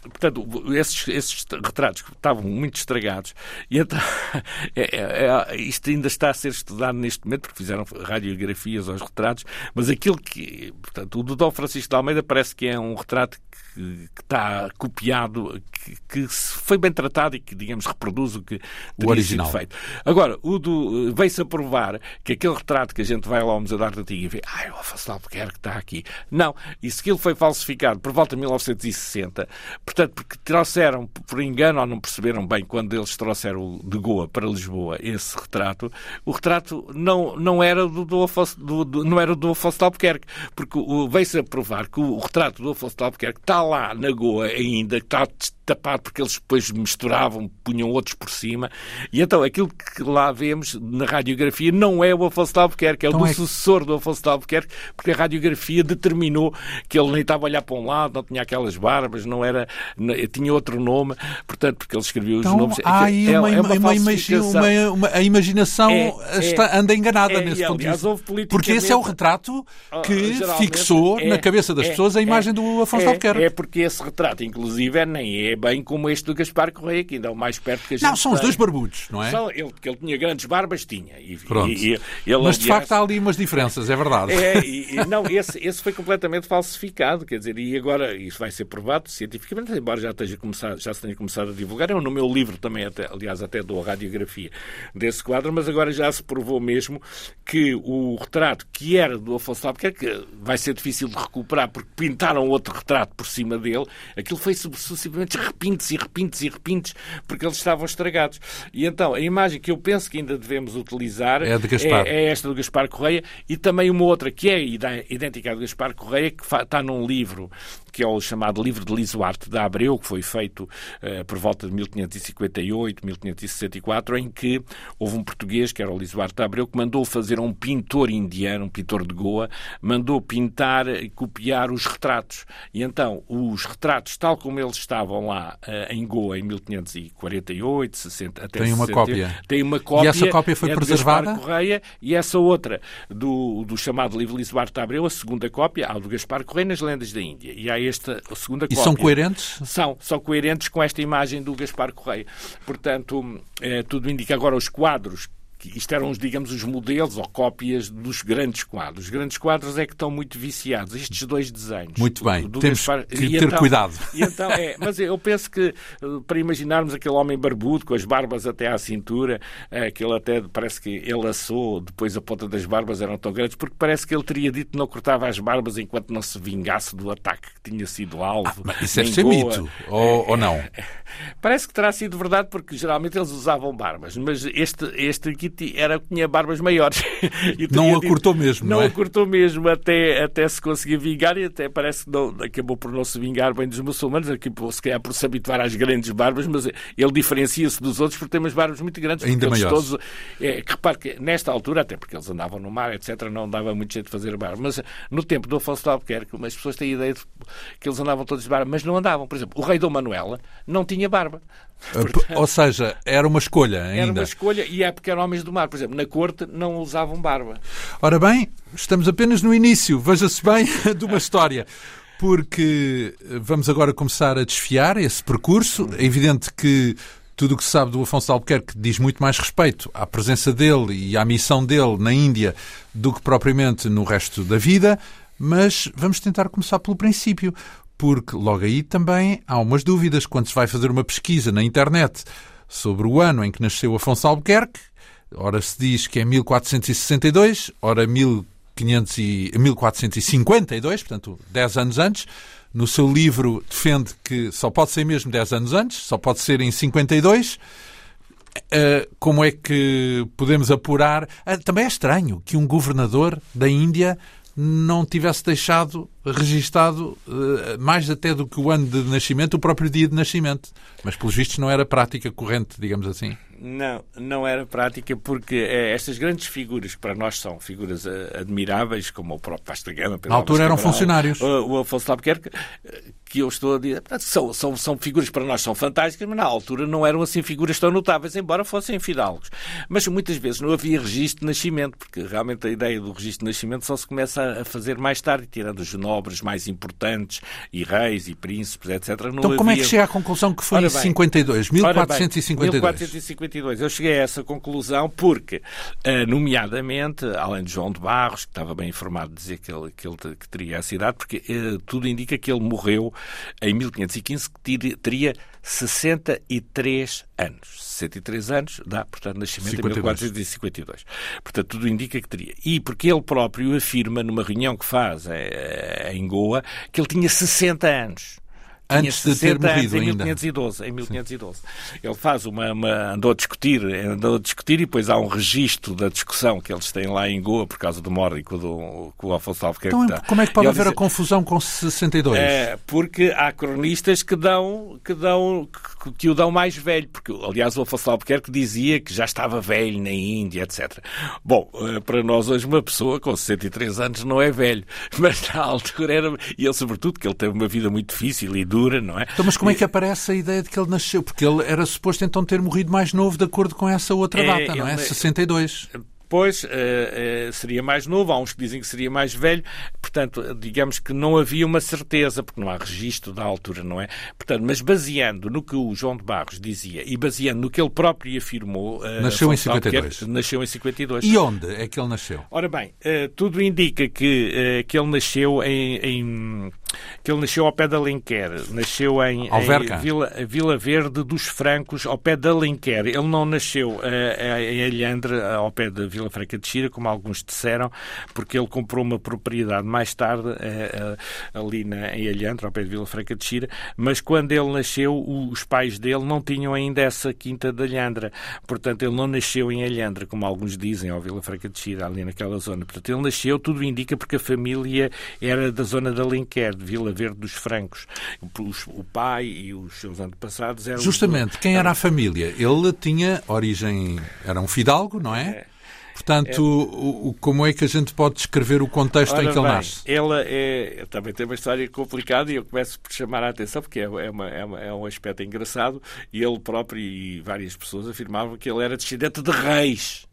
portanto, esses, esses retratos estavam muito estragados. E então, [LAUGHS] é, é, isto ainda está a ser estudado neste momento, porque fizeram radiografias aos retratos, mas aquilo que, portanto, o do Dom Francisco de Almeida parece que é um retrato que, que está copiado, que, que, foi bem tratado e que, digamos, reproduz o que o original. sido feito. Agora, o do veio-se a provar que aquele retrato que a gente vai lá ao Museu da Arte Antiga e vê, ai, o Afonso de Albuquerque está aqui. Não, isso aquilo foi falsificado por volta de 1960, portanto, porque trouxeram, por engano, ou não perceberam bem, quando eles trouxeram de Goa para Lisboa esse retrato, o retrato não, não era do, do, Afonso, do, do não era do Afonso de Albuquerque, porque veio-se a provar que o, o retrato do Afonso de Albuquerque está lá na Goa ainda, está tapado porque eles depois misturavam, punham outros por cima. E então aquilo que lá vemos na radiografia não é o Afonso de Albuquerque, é então o do é... sucessor do Afonso de Albuquerque, porque a radiografia determinou que ele nem estava a olhar para um lado, não tinha aquelas barbas, não era, não, tinha outro nome, portanto, porque ele escreveu os então, nomes. Há aí é, uma, é uma, uma, uma, uma, a imaginação É, está, anda enganada é, nesse ponto de vista. Porque esse é o retrato que geralmente, fixou é, na cabeça das é, pessoas a imagem é, do Afonso é, de Albuquerque. É porque esse retrato, inclusive, nem é bem como este do Gaspar Correia, que ainda é o mais perto que a gente Não, são tem. os dois barbudos, não é? São, ele, que ele tinha grandes barbas, tinha. E, Pronto. e- e- ele, Mas de aliás, facto há ali umas diferenças, é verdade. é, e- não, esse, esse foi completamente falsificado, quer dizer, e agora isso vai ser provado cientificamente, embora já, esteja começado, já se tenha começado a divulgar. Eu, no meu livro também, até, aliás, até dou a radiografia desse quadro, mas agora já se provou mesmo que o retrato que era do Afonso Albuquerque, que vai ser difícil de recuperar porque pintaram outro retrato por cima dele, aquilo foi sucessivamente repintos e repintos e repintos porque eles estavam estragados. E então, a imagem que eu penso que ainda devemos utilizar É de Gaspar. é esta do Gaspar Correia e também uma outra que é idêntica à do Gaspar Correia, que está num livro que é o chamado Livro de Lisoarte de Abreu, que foi feito eh, por volta de 1558, 1564, em que houve um português, que era o Lisoarte de Abreu, que mandou fazer a um pintor indiano, um pintor de Goa, mandou pintar e copiar os retratos. E então, os retratos, tal como eles estavam lá eh, em Goa em 1548, 60, até Tem uma 60, cópia. Tem uma cópia. essa cópia foi é preservada? Correia e essa outra do, do chamado livro de Abreu, a segunda cópia, há do Gaspar Correia nas lendas da Índia. E há esta segunda E cópia. são coerentes? São, são coerentes com esta imagem do Gaspar Correia. Portanto, eh, tudo indica agora os quadros. Que Isto eram, os, digamos, os modelos ou cópias dos grandes quadros. Os grandes quadros é que estão muito viciados. Estes dois desenhos. Muito bem. do- Temos Gaspar- que ter cuidado. e então, é, mas eu penso que eh, para imaginarmos aquele homem barbudo com as barbas até à cintura, eh, que ele até parece que ele assou, depois a ponta das barbas eram tão grandes, porque parece que ele teria dito que não cortava as barbas enquanto não se vingasse do ataque que tinha sido alvo. Ah, isso deve ser mito, ou, ou não? Parece que terá sido verdade porque geralmente eles usavam barbas, mas este, este aqui era que tinha barbas maiores. [LAUGHS] Não a cortou mesmo, não Não é? a cortou mesmo até, até se conseguir vingar e até parece que não, acabou por não se vingar bem dos muçulmanos, acabou se calhar por se habituar às grandes barbas, mas ele diferencia-se dos outros por ter umas barbas muito grandes. Ainda porque maiores. Todos, é, que repare que nesta altura, até porque eles andavam no mar, etc., não dava muito jeito de fazer barba, mas no tempo do Afonso de Albuquerque, as pessoas têm a ideia de que eles andavam todos de barba, mas não andavam. Por exemplo, o rei Dom Manuela não tinha barba. Uh, Ou seja, era uma escolha Era ainda. uma escolha e é porque eram homens do mar. Por exemplo, na corte não usavam barba. Ora bem, estamos apenas no início, veja-se bem, [LAUGHS] de uma história. Porque vamos agora começar a desfiar esse percurso. É evidente que tudo o que se sabe do Afonso Albuquerque diz muito mais respeito à presença dele e à missão dele na Índia do que propriamente no resto da vida, mas vamos tentar começar pelo princípio, porque logo aí também há umas dúvidas quando se vai fazer uma pesquisa na internet sobre o ano em que nasceu Afonso Albuquerque. Ora se diz que é 1462, ora 1500 e, 1452, portanto 10 anos antes. No seu livro defende que só pode ser mesmo 10 anos antes, só pode ser em 52. Uh, como é que podemos apurar? Uh, também é estranho que um governador da Índia não tivesse deixado registado uh, mais até do que o ano de nascimento, o próprio dia de nascimento. Mas, pelos vistos, não era prática corrente, digamos assim. Não, não era prática porque é, estas grandes figuras que para nós são figuras uh, admiráveis, como o próprio Vasta Gama... Na altura eram Cabral, funcionários. O, o Afonso Albuquerque, que eu estou a dizer, são, são, são figuras para nós são fantásticas, mas na altura não eram assim figuras tão notáveis, embora fossem fidalgos. Mas muitas vezes não havia registro de nascimento, porque realmente a ideia do registro de nascimento só se começa a fazer mais tarde, tirando os nobres mais importantes, e reis, e príncipes, etc. Não então, como é havia... que chega à conclusão que foi em bem, 52, Ora bem, 1452? 1452. Eu cheguei a essa conclusão porque, eh, nomeadamente, além de João de Barros, que estava bem informado de dizer que ele, que ele que teria a cidade, porque eh, tudo indica que ele morreu em 1515, que teria 63 anos. 63 anos dá, portanto, nascimento 52. em 1452. Portanto, tudo indica que teria. E porque ele próprio afirma, numa reunião que faz eh, em Goa, que ele tinha 60 anos. Antes de ter 60 anos morrido em ainda. 1512, em 1512. Ele faz uma, uma- andou a discutir, andou a discutir e depois há um registro da discussão que eles têm lá em Goa por causa do Mórdico do com o Afonso Albuquerque. Então, como é que pode haver a diz- confusão com 62? é, porque há cronistas que dão, que dão, que, que o dão mais velho, porque aliás o Afonso Albuquerque dizia que já estava velho na Índia, etc. Bom, eh, para nós hoje uma pessoa com 63 anos não é velho, [LAUGHS] mas na altura era, e ele sobretudo que ele teve uma vida muito difícil e dura, não é? Então, mas como é que aparece a ideia de que ele nasceu? Porque ele era suposto então ter morrido mais novo de acordo com essa outra É, data, não é? ele- 62. Depois uh, uh, seria mais novo, há uns que dizem que seria mais velho, portanto, digamos que não havia uma certeza, porque não há registro da altura, não é? Portanto, mas baseando no que o João de Barros dizia e baseando no que ele próprio afirmou... Uh, nasceu em 52. Nasceu em 52. E onde é que ele nasceu? Ora bem, tudo indica que, que ele nasceu em, em que ele nasceu ao pé de Alenquer, nasceu em, em Vila, Vila, Verde dos Francos, ao pé de Alenquer. Ele não nasceu uh, em Alhandre, ao pé de Vila Franca de Xira, como alguns disseram, porque ele comprou uma propriedade mais tarde uh, uh, ali na, em Alhandre, ao pé de Vila Franca de Xira, mas quando ele nasceu, os pais dele não tinham ainda essa quinta de Alhandra. Portanto, ele não nasceu em Alhandra, como alguns dizem, ao Vila Franca de Xira, ali naquela zona. Portanto, ele nasceu, tudo indica, porque a família era da zona de Alenquer, de Vila Verde dos Francos. O pai e os seus antepassados eram. Justamente, quem era a família? Ele tinha origem. Era um fidalgo, não é? é. Portanto, é... O, o, como é que a gente pode descrever o contexto Ora, em que ele bem, nasce? Ela é, também tem uma história complicada e eu começo por chamar a atenção porque é, é, uma, é, uma, é um aspecto engraçado e ele próprio e várias pessoas afirmavam que ele era descendente de reis.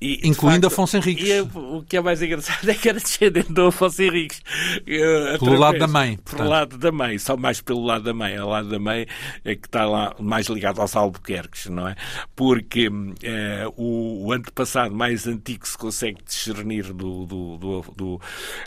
E, Incluindo facto, Afonso Henriques. E o que é mais engraçado [LAUGHS] é que era descendente do Afonso Henriques. Uh, pelo lado da mãe. Pelo lado da mãe, só mais pelo lado da mãe. O lado da mãe é que está lá mais ligado aos Albuquerques, não é? Porque uh, o, o, antepassado mais antigo que se consegue discernir do, do, do, do, um,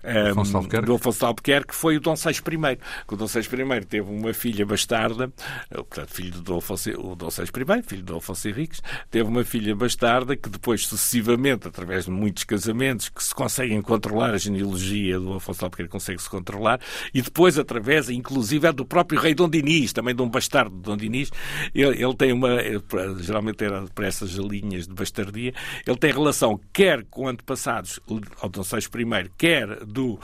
ehm, Afonso Albuquerque. do Afonso Albuquerque foi o Dom Seis I. O Dom Seis I teve uma filha bastarda, eh, portanto, filho do Dom, Afonso, o Dom Seis I, filho do Afonso Henriques, teve uma filha bastarda que depois sucessivamente, através de muitos casamentos, que se conseguem controlar, a genealogia do Afonso Albuquerque consegue-se controlar, e depois, através, inclusive, é do próprio rei Dom Dinis, também de um bastardo de Dom Dinis, ele, ele tem uma, geralmente era para essas linhas de bastardia, ele tem relação quer com antepassados, ao Dom VI I, quer do uh,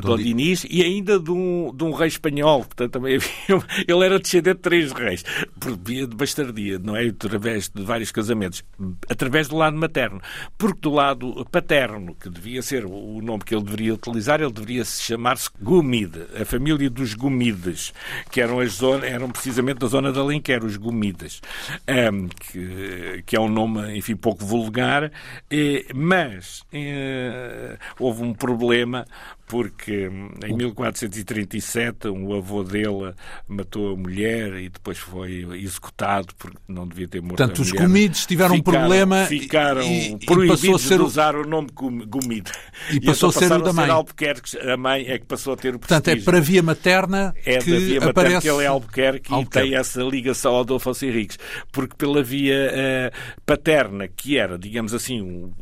Dom, Dom Dinis, e ainda de um, de um rei espanhol, portanto, também havia, ele era descendente de três reis, por via de bastardia, não é? Através de vários casamentos, através do lado materno. Porque do lado paterno, que devia ser o nome que ele deveria utilizar, ele deveria se chamar-se Gumide, a família dos Gumides, que eram, as zona, eram precisamente da zona de Alenquer, os Gumides, um, que, que, é um nome, enfim, pouco vulgar, eh, mas eh, houve um problema porque em 1437 um avô dele matou a mulher e depois foi executado porque não devia ter morto Portanto, a mulher. os tiveram ficaram, um problema ficaram e, proibidos e a ser de usar o nome Gumide. E, e passou então a ser o da mãe. Albuquerque, a mãe é que passou a ter o Portanto, é para a via materna é que da via materna aparece... que ele é Albuquerque, Albuquerque, e tem essa ligação ao Adolfo Henriques. Porque pela via uh, paterna, que era, digamos assim, um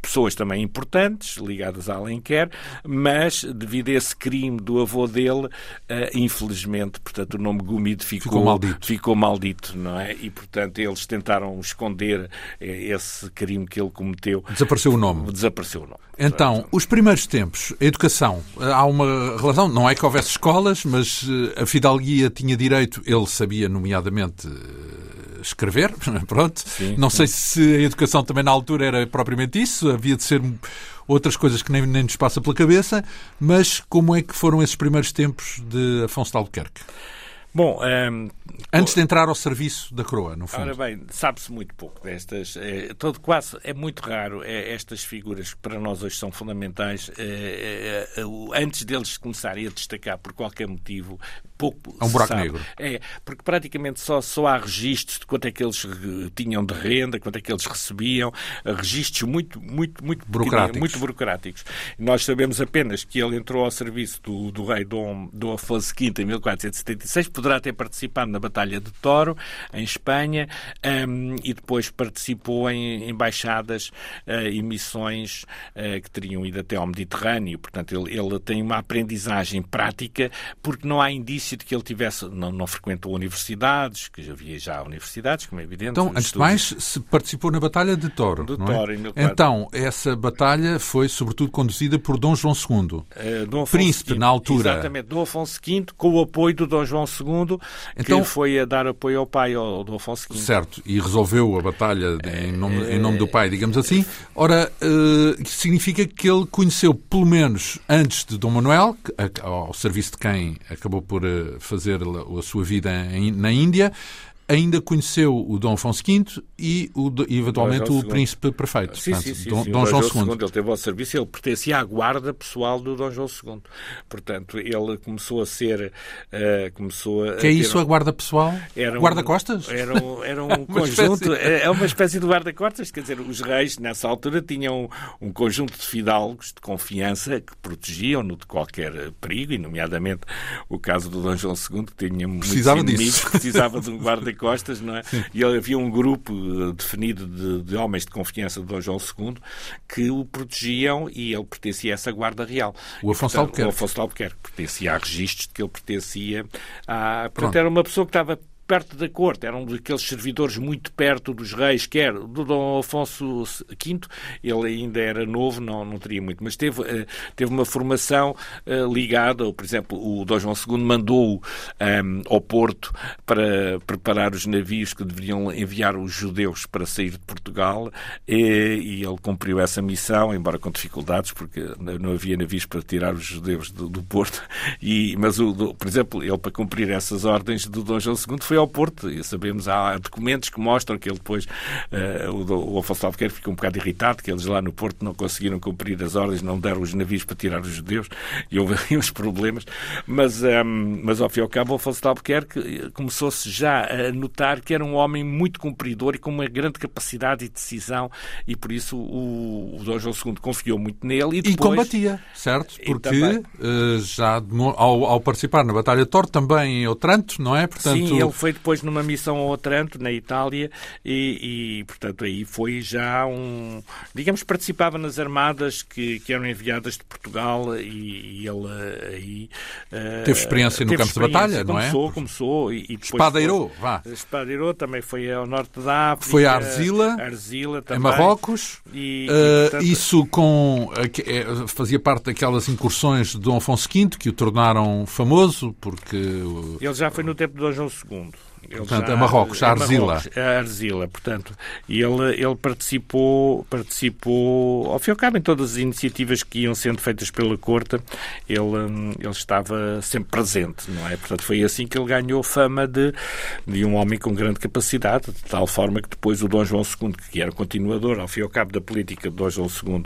pessoas também importantes, ligadas a Alenquer, mas devido a esse crime do avô dele, uh, infelizmente, portanto, o nome Gumide ficou, ficou, maldito. ficou maldito, não é? E, portanto, eles tentaram esconder uh, esse crime que ele cometeu. Desapareceu o nome. Desapareceu o nome. Então, os primeiros tempos, a educação, há uma relação, não é que houvesse escolas, mas eh, a fidalguia tinha direito, ele sabia, nomeadamente, escrever, [LAUGHS] pronto. Sim, não sim. sei se a educação também na altura era propriamente isso, havia de ser outras coisas que nem, nem nos passa pela cabeça, mas como é que foram esses primeiros tempos de Afonso de Albuquerque? Bom, um, ehm, antes de entrar ao serviço da coroa, no fundo. Ora bem, sabe-se muito pouco destas. É, todo quase é muito raro é, estas figuras que para nós hoje são fundamentais. É, antes deles começarem a destacar por qualquer motivo, pouco é um buraco sabe. negro. É, porque praticamente só, só há registros de quanto é que eles tinham de renda, quanto é que eles recebiam, registros muito, muito, muito burocráticos. Muito burocráticos. Nós sabemos apenas que ele entrou ao serviço do, do rei Dom, Dom Afonso V em 1476, poderá ter participado na Batalha de Toro, em Espanha, um, e depois participou em embaixadas uh, e missões uh, que teriam ido até ao Mediterrâneo. Portanto, ele, ele tem uma aprendizagem prática, porque não há indício de que ele tivesse, não, não frequentou universidades, que havia já universidades, como é evidente. Então, antes de mais, se participou na Batalha de Toro. De é? Toro, em Então, essa batalha foi sobretudo conduzida por Dom João II, uh, Dom príncipe V, na altura. Exatamente, Dom Afonso V, com o apoio do Dom João II, então, que foi a dar apoio ao pai, ao Dom Afonso V. Certo, e resolveu a batalha em nome, em nome do pai, digamos assim. Ora, uh, significa que ele conheceu, pelo menos antes de Dom Manuel, ao serviço de quem acabou por fazer a sua vida na Índia. Ainda conheceu o Dom Afonso V e, o, e eventualmente o príncipe perfeito. Sim, Portanto, sim, sim, Dom. Dom João II. II. Ele teve ao serviço, ele pertencia à guarda pessoal do Dom João II. Portanto, ele começou a ser. Uh, começou a que é isso, um, a guarda pessoal? Um, Guarda-costas? Era um, era [LAUGHS] um conjunto. Espécie... É uma espécie de guarda-costas. Quer dizer, os reis, nessa altura, tinham um, conjunto de fidalgos de confiança que protegiam-no de qualquer perigo, e, nomeadamente, o caso do Dom João II, que tinha precisava muitos inimigos, disso. precisava de um guarda-costas, não é? [LAUGHS] Sim. E havia um grupo definido de, de, homens de confiança de Dom João II que o protegiam e ele pertencia a essa guarda real. O Afonso e, portanto, Albuquerque. O Afonso Albuquerque pertencia a registros de que ele pertencia a... Portanto, Pronto. era uma pessoa que estava perto da corte, era um daqueles servidores muito perto dos reis, quer do Dom Afonso V, ele ainda era novo, não, não teria muito, mas teve, uh, teve uma formação uh, ligada, por exemplo, o Dom João II mandou um, ao Porto para preparar os navios que deveriam enviar os judeus para sair de Portugal e, e ele cumpriu essa missão, embora com dificuldades, porque não havia navios para tirar os judeus do, do Porto, e, mas, o, por exemplo, ele para cumprir essas ordens do Dom João II foi ao Porto. E sabemos, há documentos que mostram que ele depois, uh, o, o Afonso Albuquerque ficou um bocado irritado, que eles lá no Porto não conseguiram cumprir as ordens, não deram os navios para tirar os judeus. E houve uns problemas, mas, um, mas ao fim e ao cabo o Afonso Albuquerque começou-se já a notar que era um homem muito cumpridor e com uma grande capacidade de decisão. E por isso o, o Dom João II confiou muito nele e, depois, e combatia, certo? Porque uh, já ao, ao, participar na Batalha de Tor também em Otranto, não é? Portanto, Sim, ele foi depois numa missão ao Otranto, na Itália, e, e, portanto aí foi já um. Digamos, participava nas armadas que, que eram enviadas de Portugal e, e ele aí. Uh, teve experiência no campo de batalha, começou, não é? Começou, começou. E, e Espadeirou, vá. Espadeirou também foi ao norte da África. Foi a Arzila, Arzila também, em Marrocos. E, uh, portanto... Isso com, fazia parte daquelas incursões de Dom Afonso V que o tornaram famoso, porque. Ele já foi no tempo de Dom João II. Ele portanto, já, a Marrocos, a Arzila. Marrocos, a Arzila, portanto. E ele, ele participou, participou, ao fim e ao cabo, em todas as iniciativas que iam sendo feitas pela corte, ele, ele estava sempre presente, não é? Portanto, foi assim que ele ganhou fama de, de um homem com grande capacidade, de tal forma que depois o Dom João II, que era continuador, ao fim e ao cabo, da política de Dom João II,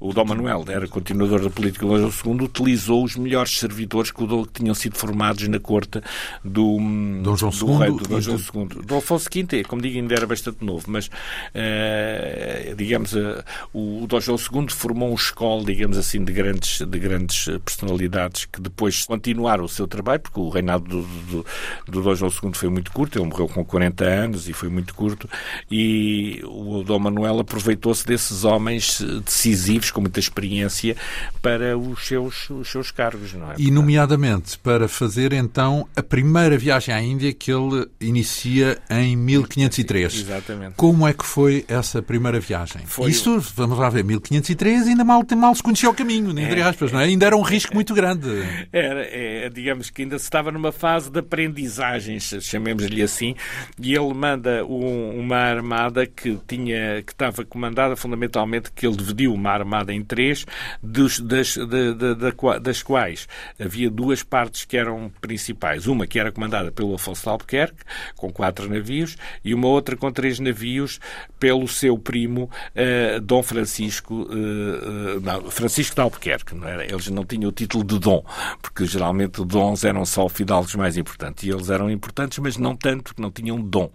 o Dom Manuel era continuador da política de Dom João II, utilizou os melhores servidores que, tinham sido formados na corte do, Dom João do II, rei do Dom João II. Do Afonso V, como digo, ainda era bastante novo, mas, uh, digamos, uh, o Dom João II formou um escola, digamos assim, de grandes, de grandes personalidades que depois continuaram o seu trabalho, porque o reinado do, do, do Dom João II foi muito curto, ele morreu com 40 anos e foi muito curto, e o Dom Manuel aproveitou-se desses homens decisivos, com muita experiência, para os seus, os seus cargos, não é? E, nomeadamente, para fazer, então, a primeira viagem à Índia que ele inicia em 1503. Exatamente. Como é que foi essa primeira viagem? Foi... Isso, vamos lá ver, 1503 ainda mal, mal se conhecia o caminho, entre É, aspas, não é? Ainda era um risco muito grande. Era, é, digamos que ainda se estava numa fase de aprendizagem, chamemos-lhe assim, e ele manda um, uma armada que tinha, que estava comandada fundamentalmente, que ele dividiu uma armada em três, dos, das, de, de, de, das quais havia duas partes que eram principais. Uma que era comandada pelo Afonso de Albuquerque, [LAUGHS] com quatro navios, e uma outra com três navios pelo seu primo uh, Dom Francisco, uh, uh, não, Francisco de Albuquerque. Não era? Eles não tinham o título de Dom, porque geralmente dons eram só fidalgos mais importantes. E eles eram importantes, mas não tanto, porque não tinham dom.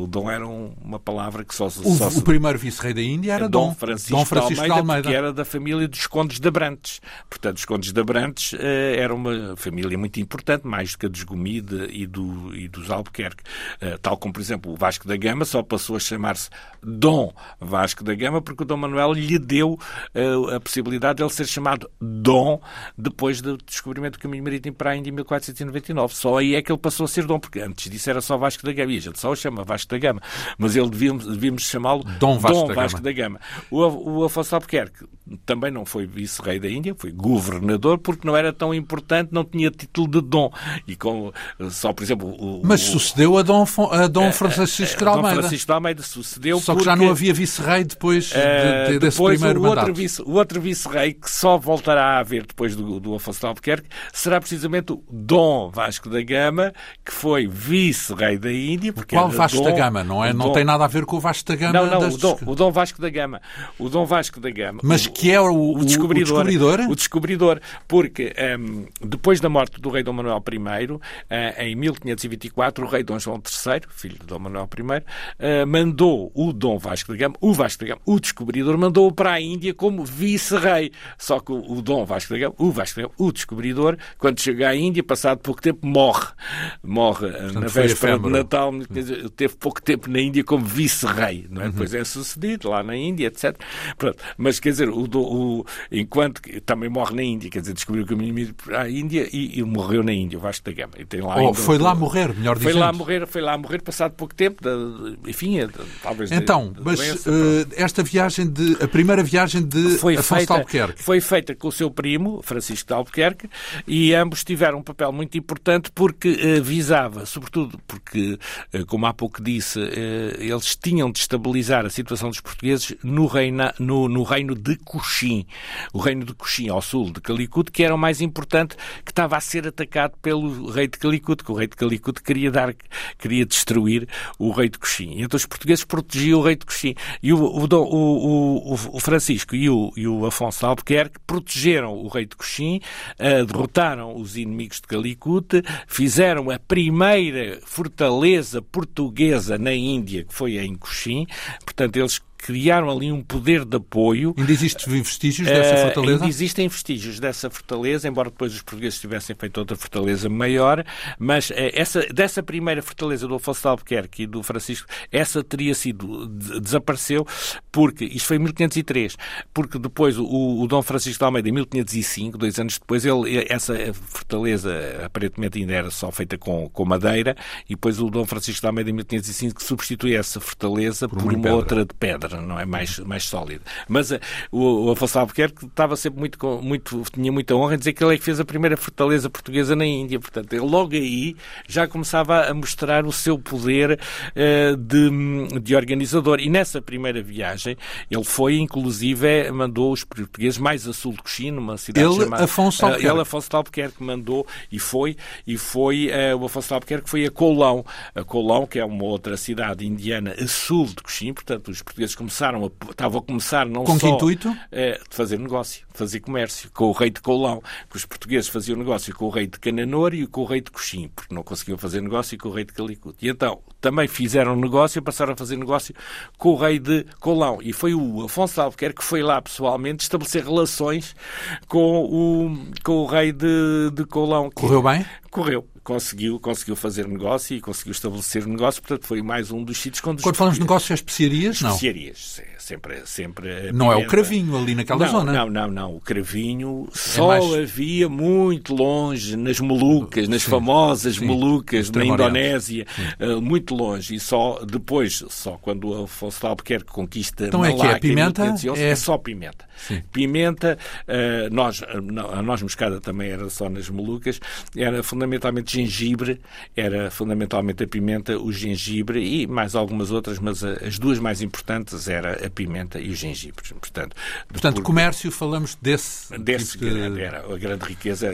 o dom era um, uma palavra que só, o, só o primeiro vice-rei da Índia era Dom, Dom Francisco, Dom Francisco de, de Almeida, Almeida. que era da família dos Condes de Abrantes. Portanto, os Condes de Abrantes era uma família muito importante, mais do que a dos Gomide e, do, e dos Albuquerque. Uh, tal como, por exemplo, o Vasco da Gama só passou a chamar-se Dom Vasco da Gama porque o Dom Manuel lhe deu uh, a possibilidade de ele ser chamado Dom depois do descobrimento do caminho marítimo para a Índia em 1499. Só aí é que ele passou a ser Dom, porque antes disso era só Vasco da Gama. E a gente só o chama Vasco da Gama. Mas ele devíamos, devíamos chamá-lo Dom Vasco, Dom da, Vasco Gama. da Gama. O, o Afonso Albuquerque também não foi vice-rei da Índia, foi governador, porque não era tão importante, não tinha título de dom. E com, só, por exemplo... O, Mas sucedeu a Dom, a Dom Francisco de Almeida. Dom Francisco de Almeida sucedeu Só que porque... já não havia vice-rei depois de, de, desse depois, primeiro o mandato. Outro vice, o outro vice-rei, que só voltará a haver depois do, do Afonso de Albuquerque, será precisamente o Dom Vasco da Gama, que foi vice-rei da Índia. Porque Qual Vasco Dom, da Gama? Não, é, não Dom... tem nada a ver com o Vasco da Gama? Não, não, o, Dom, o Dom Vasco da Gama. O Dom Vasco da Gama. Mas que é o, o, descobridor, o descobridor? O descobridor, porque um, depois da morte do rei Dom Manuel I, uh, em 1524, o rei Dom João III, filho de Dom Manuel I, uh, mandou o Dom Vasco da Gama, o Vasco da Gama, o descobridor, mandou-o para a Índia como vice-rei. Só que o, o Dom Vasco da Gama, o Vasco da Gama, o descobridor, quando chega à Índia, passado pouco tempo, morre. Morre Portanto, na véspera de Natal, teve pouco tempo na Índia como vice-rei, não é? Uhum. Depois é sucedido lá na Índia, etc. Pronto. Mas quer dizer, o, o, enquanto também morre na Índia, quer dizer, descobriu o caminho para a Índia e, e, morreu na Índia, o Vasco da Gama. E tem lá oh, foi um, lá morrer, melhor foi dizendo. Lá morrer, foi lá morrer passado pouco tempo, de, enfim, de, talvez Então, de, mas doença, uh, esta viagem de a primeira viagem de foi Afonso feita, de Albuquerque foi feita com o seu primo, Francisco de Albuquerque, e ambos tiveram um papel muito importante porque uh, visava, sobretudo porque, uh, como há pouco disse, eles tinham de estabilizar a situação dos portugueses no, reina, no, no reino de Coxim, o reino de Coxim, ao sul de Calicut, que era o mais importante, que estava a ser atacado pelo rei de Calicut, que o rei de Calicut queria dar, queria destruir o rei de Coxim. Então os portugueses protegiam o rei de Coxim. E o, o, o, o Francisco e o, e o Afonso Albuquerque protegeram o rei de Coxim, uh, derrotaram os inimigos de Calicut, fizeram a primeira fortaleza portuguesa na Índia, que foi em Coxim. Portanto, eles criaram ali um poder de apoio. Ainda existem vestígios dessa fortaleza? Ainda existem vestígios dessa fortaleza, embora depois os portugueses tivessem feito outra fortaleza maior, mas uh, essa, dessa primeira fortaleza do Afonso de Albuquerque e do Francisco, essa teria sido, desapareceu, porque, isto foi em 1503, porque depois o, o Dom Francisco de Almeida, em 1505, dois anos depois, ele, essa fortaleza aparentemente ainda era só feita com, com madeira, e depois o Dom Francisco de Almeida, em 1505, substitui essa fortaleza por, por uma, uma outra de pedra não é mais, mais sólido. Mas uh, o, o Afonso Albuquerque estava sempre muito, muito, tinha muita honra em dizer que ele é que fez a primeira fortaleza portuguesa na Índia. Portanto, ele logo aí já começava a mostrar o seu poder uh, de, de organizador. E nessa primeira viagem, ele foi, inclusive, mandou os portugueses mais a sul de Coxim, numa cidade ele, chamada... Afonso Albuquerque. Ele, Afonso de Albuquerque, mandou e foi, e foi uh, o Afonso Albuquerque foi a Colão. A Colão, que é uma outra cidade indiana a sul de Coxim, portanto, os portugueses começaram a, estavam a começar não Com só... que intuito? É, de fazer negócio, de fazer comércio, com o rei de Colão, que os portugueses faziam negócio com o rei de Cananor e com o rei de Coxim, porque não conseguiam fazer negócio com o rei de Calicut. E então, também fizeram negócio, passaram a fazer negócio com o rei de Colão. E foi o Afonso Albuquerque que foi lá pessoalmente estabelecer relações com o, com o rei de, de Colão. Correu bem? Correu conseguiu, conseguiu fazer negócio e conseguiu estabelecer negócio, portanto foi mais um dos sítios quando... Quando falamos de negócio é especiarias, não? Especiarias, sempre... sempre não é o cravinho ali naquela não, zona? Não, não, não. O cravinho é só mais... havia muito longe, nas Molucas, nas sim, famosas sim, Molucas, na Indonésia, uh, muito longe. E só depois, só quando o Afonso de Albuquerque conquista Então Malaca, é que é pimenta? 1511, é... é só pimenta. Sim. Pimenta, uh, nós, a noz moscada também era só nas Molucas, era fundamentalmente gengibre, era fundamentalmente a pimenta, o gengibre e mais algumas outras, mas as duas mais importantes era a pimenta e o gengibre. Portanto, Portanto por... comércio, falamos desse. Desse tipo de... era a grande riqueza.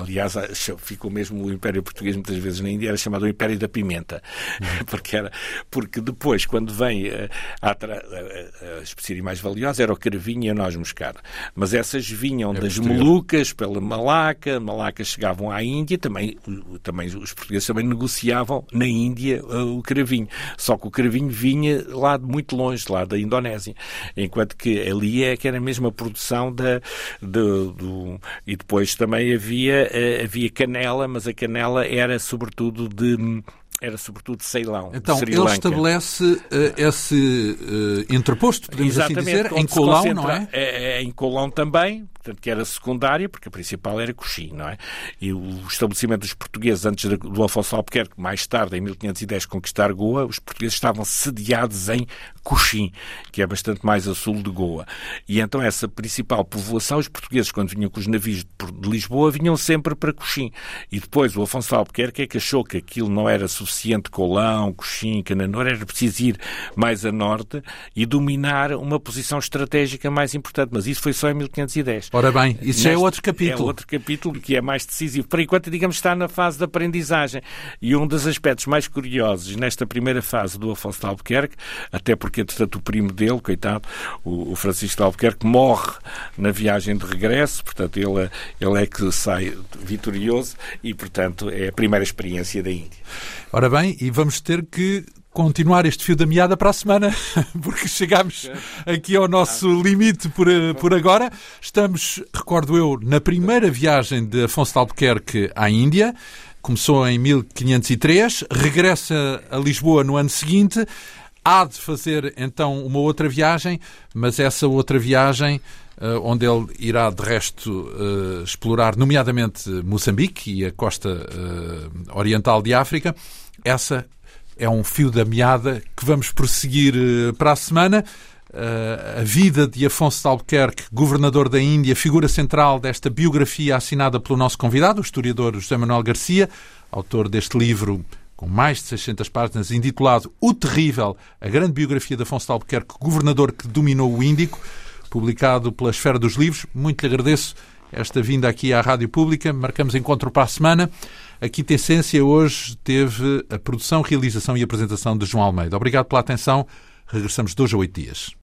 Aliás, ficou mesmo o Império Português muitas vezes na Índia, era chamado o Império da Pimenta, uhum. [LAUGHS] porque, era, porque depois, quando vem a, a, a, a especiaria mais valiosa, era o carvinho e a noz moscada. Mas essas vinham é das Molucas, pela Malaca, Malaca chegavam à Índia, também também os portugueses também negociavam na Índia uh, o cravinho. Só que o cravinho vinha lá de muito longe, lá da Indonésia. Enquanto que ali é que era a produção da, de, do... E depois também havia, uh, havia canela, mas a canela era sobretudo de era sobretudo Ceilão. Então, de ele estabelece uh, esse uh, interposto, podemos assim Exatamente, assim dizer, em Colão, não é? é? é? Em Colão também, portanto, que era secundária, porque a principal era Coxim, não é? E o estabelecimento dos portugueses, antes do Afonso Albuquerque, mais tarde, em 1510, conquistar Goa, os portugueses estavam sediados em Coxim, que é bastante mais a sul de Goa. E então essa principal povoação, os portugueses, quando vinham com os navios de Lisboa, vinham sempre para Coxim. E depois o Afonso Albuquerque é que achou que aquilo não era suficiente, Colão, Coxim, Cananor, era preciso ir mais a norte e dominar uma posição estratégica mais importante. Mas isso foi só em 1510. Ora bem, isso Neste, já é outro capítulo. É outro capítulo que é mais decisivo. Por enquanto, digamos, está na fase de aprendizagem. E um dos aspectos mais curiosos nesta primeira fase do Afonso Albuquerque, até porque, entretanto, o primo dele, coitado, o, Francisco de Albuquerque, morre na viagem de regresso, portanto, ele, ele é que sai vitorioso e, portanto, é a primeira experiência da Índia. Ora bem, e vamos ter que continuar este fio da meada para a semana, [LAUGHS] porque chegamos aqui ao nosso limite por, por agora. Estamos, recordo eu, na primeira viagem de Afonso de Albuquerque à Índia. Começou em 1503, regressa a Lisboa no ano seguinte. Há de fazer então uma outra viagem, mas essa outra viagem, uh, onde ele irá de resto uh, explorar, nomeadamente Moçambique e a costa uh, oriental de África, essa é um fio da meada que vamos prosseguir eh, para a semana. Uh, a vida de Afonso de Albuquerque, governador da Índia, figura central desta biografia assinada pelo nosso convidado, o historiador José Manuel Garcia, autor deste livro com mais de 600 páginas, intitulado O Terrível, a grande biografia de Afonso de Albuquerque, governador que dominou o Índico, publicado pela Esfera dos Livros. Muito lhe agradeço esta vinda aqui à Rádio Pública. Marcamos encontro para a semana. A Quintessência hoje teve a produção, realização e apresentação de João Almeida. Obrigado pela atenção. Regressamos dois a oito dias.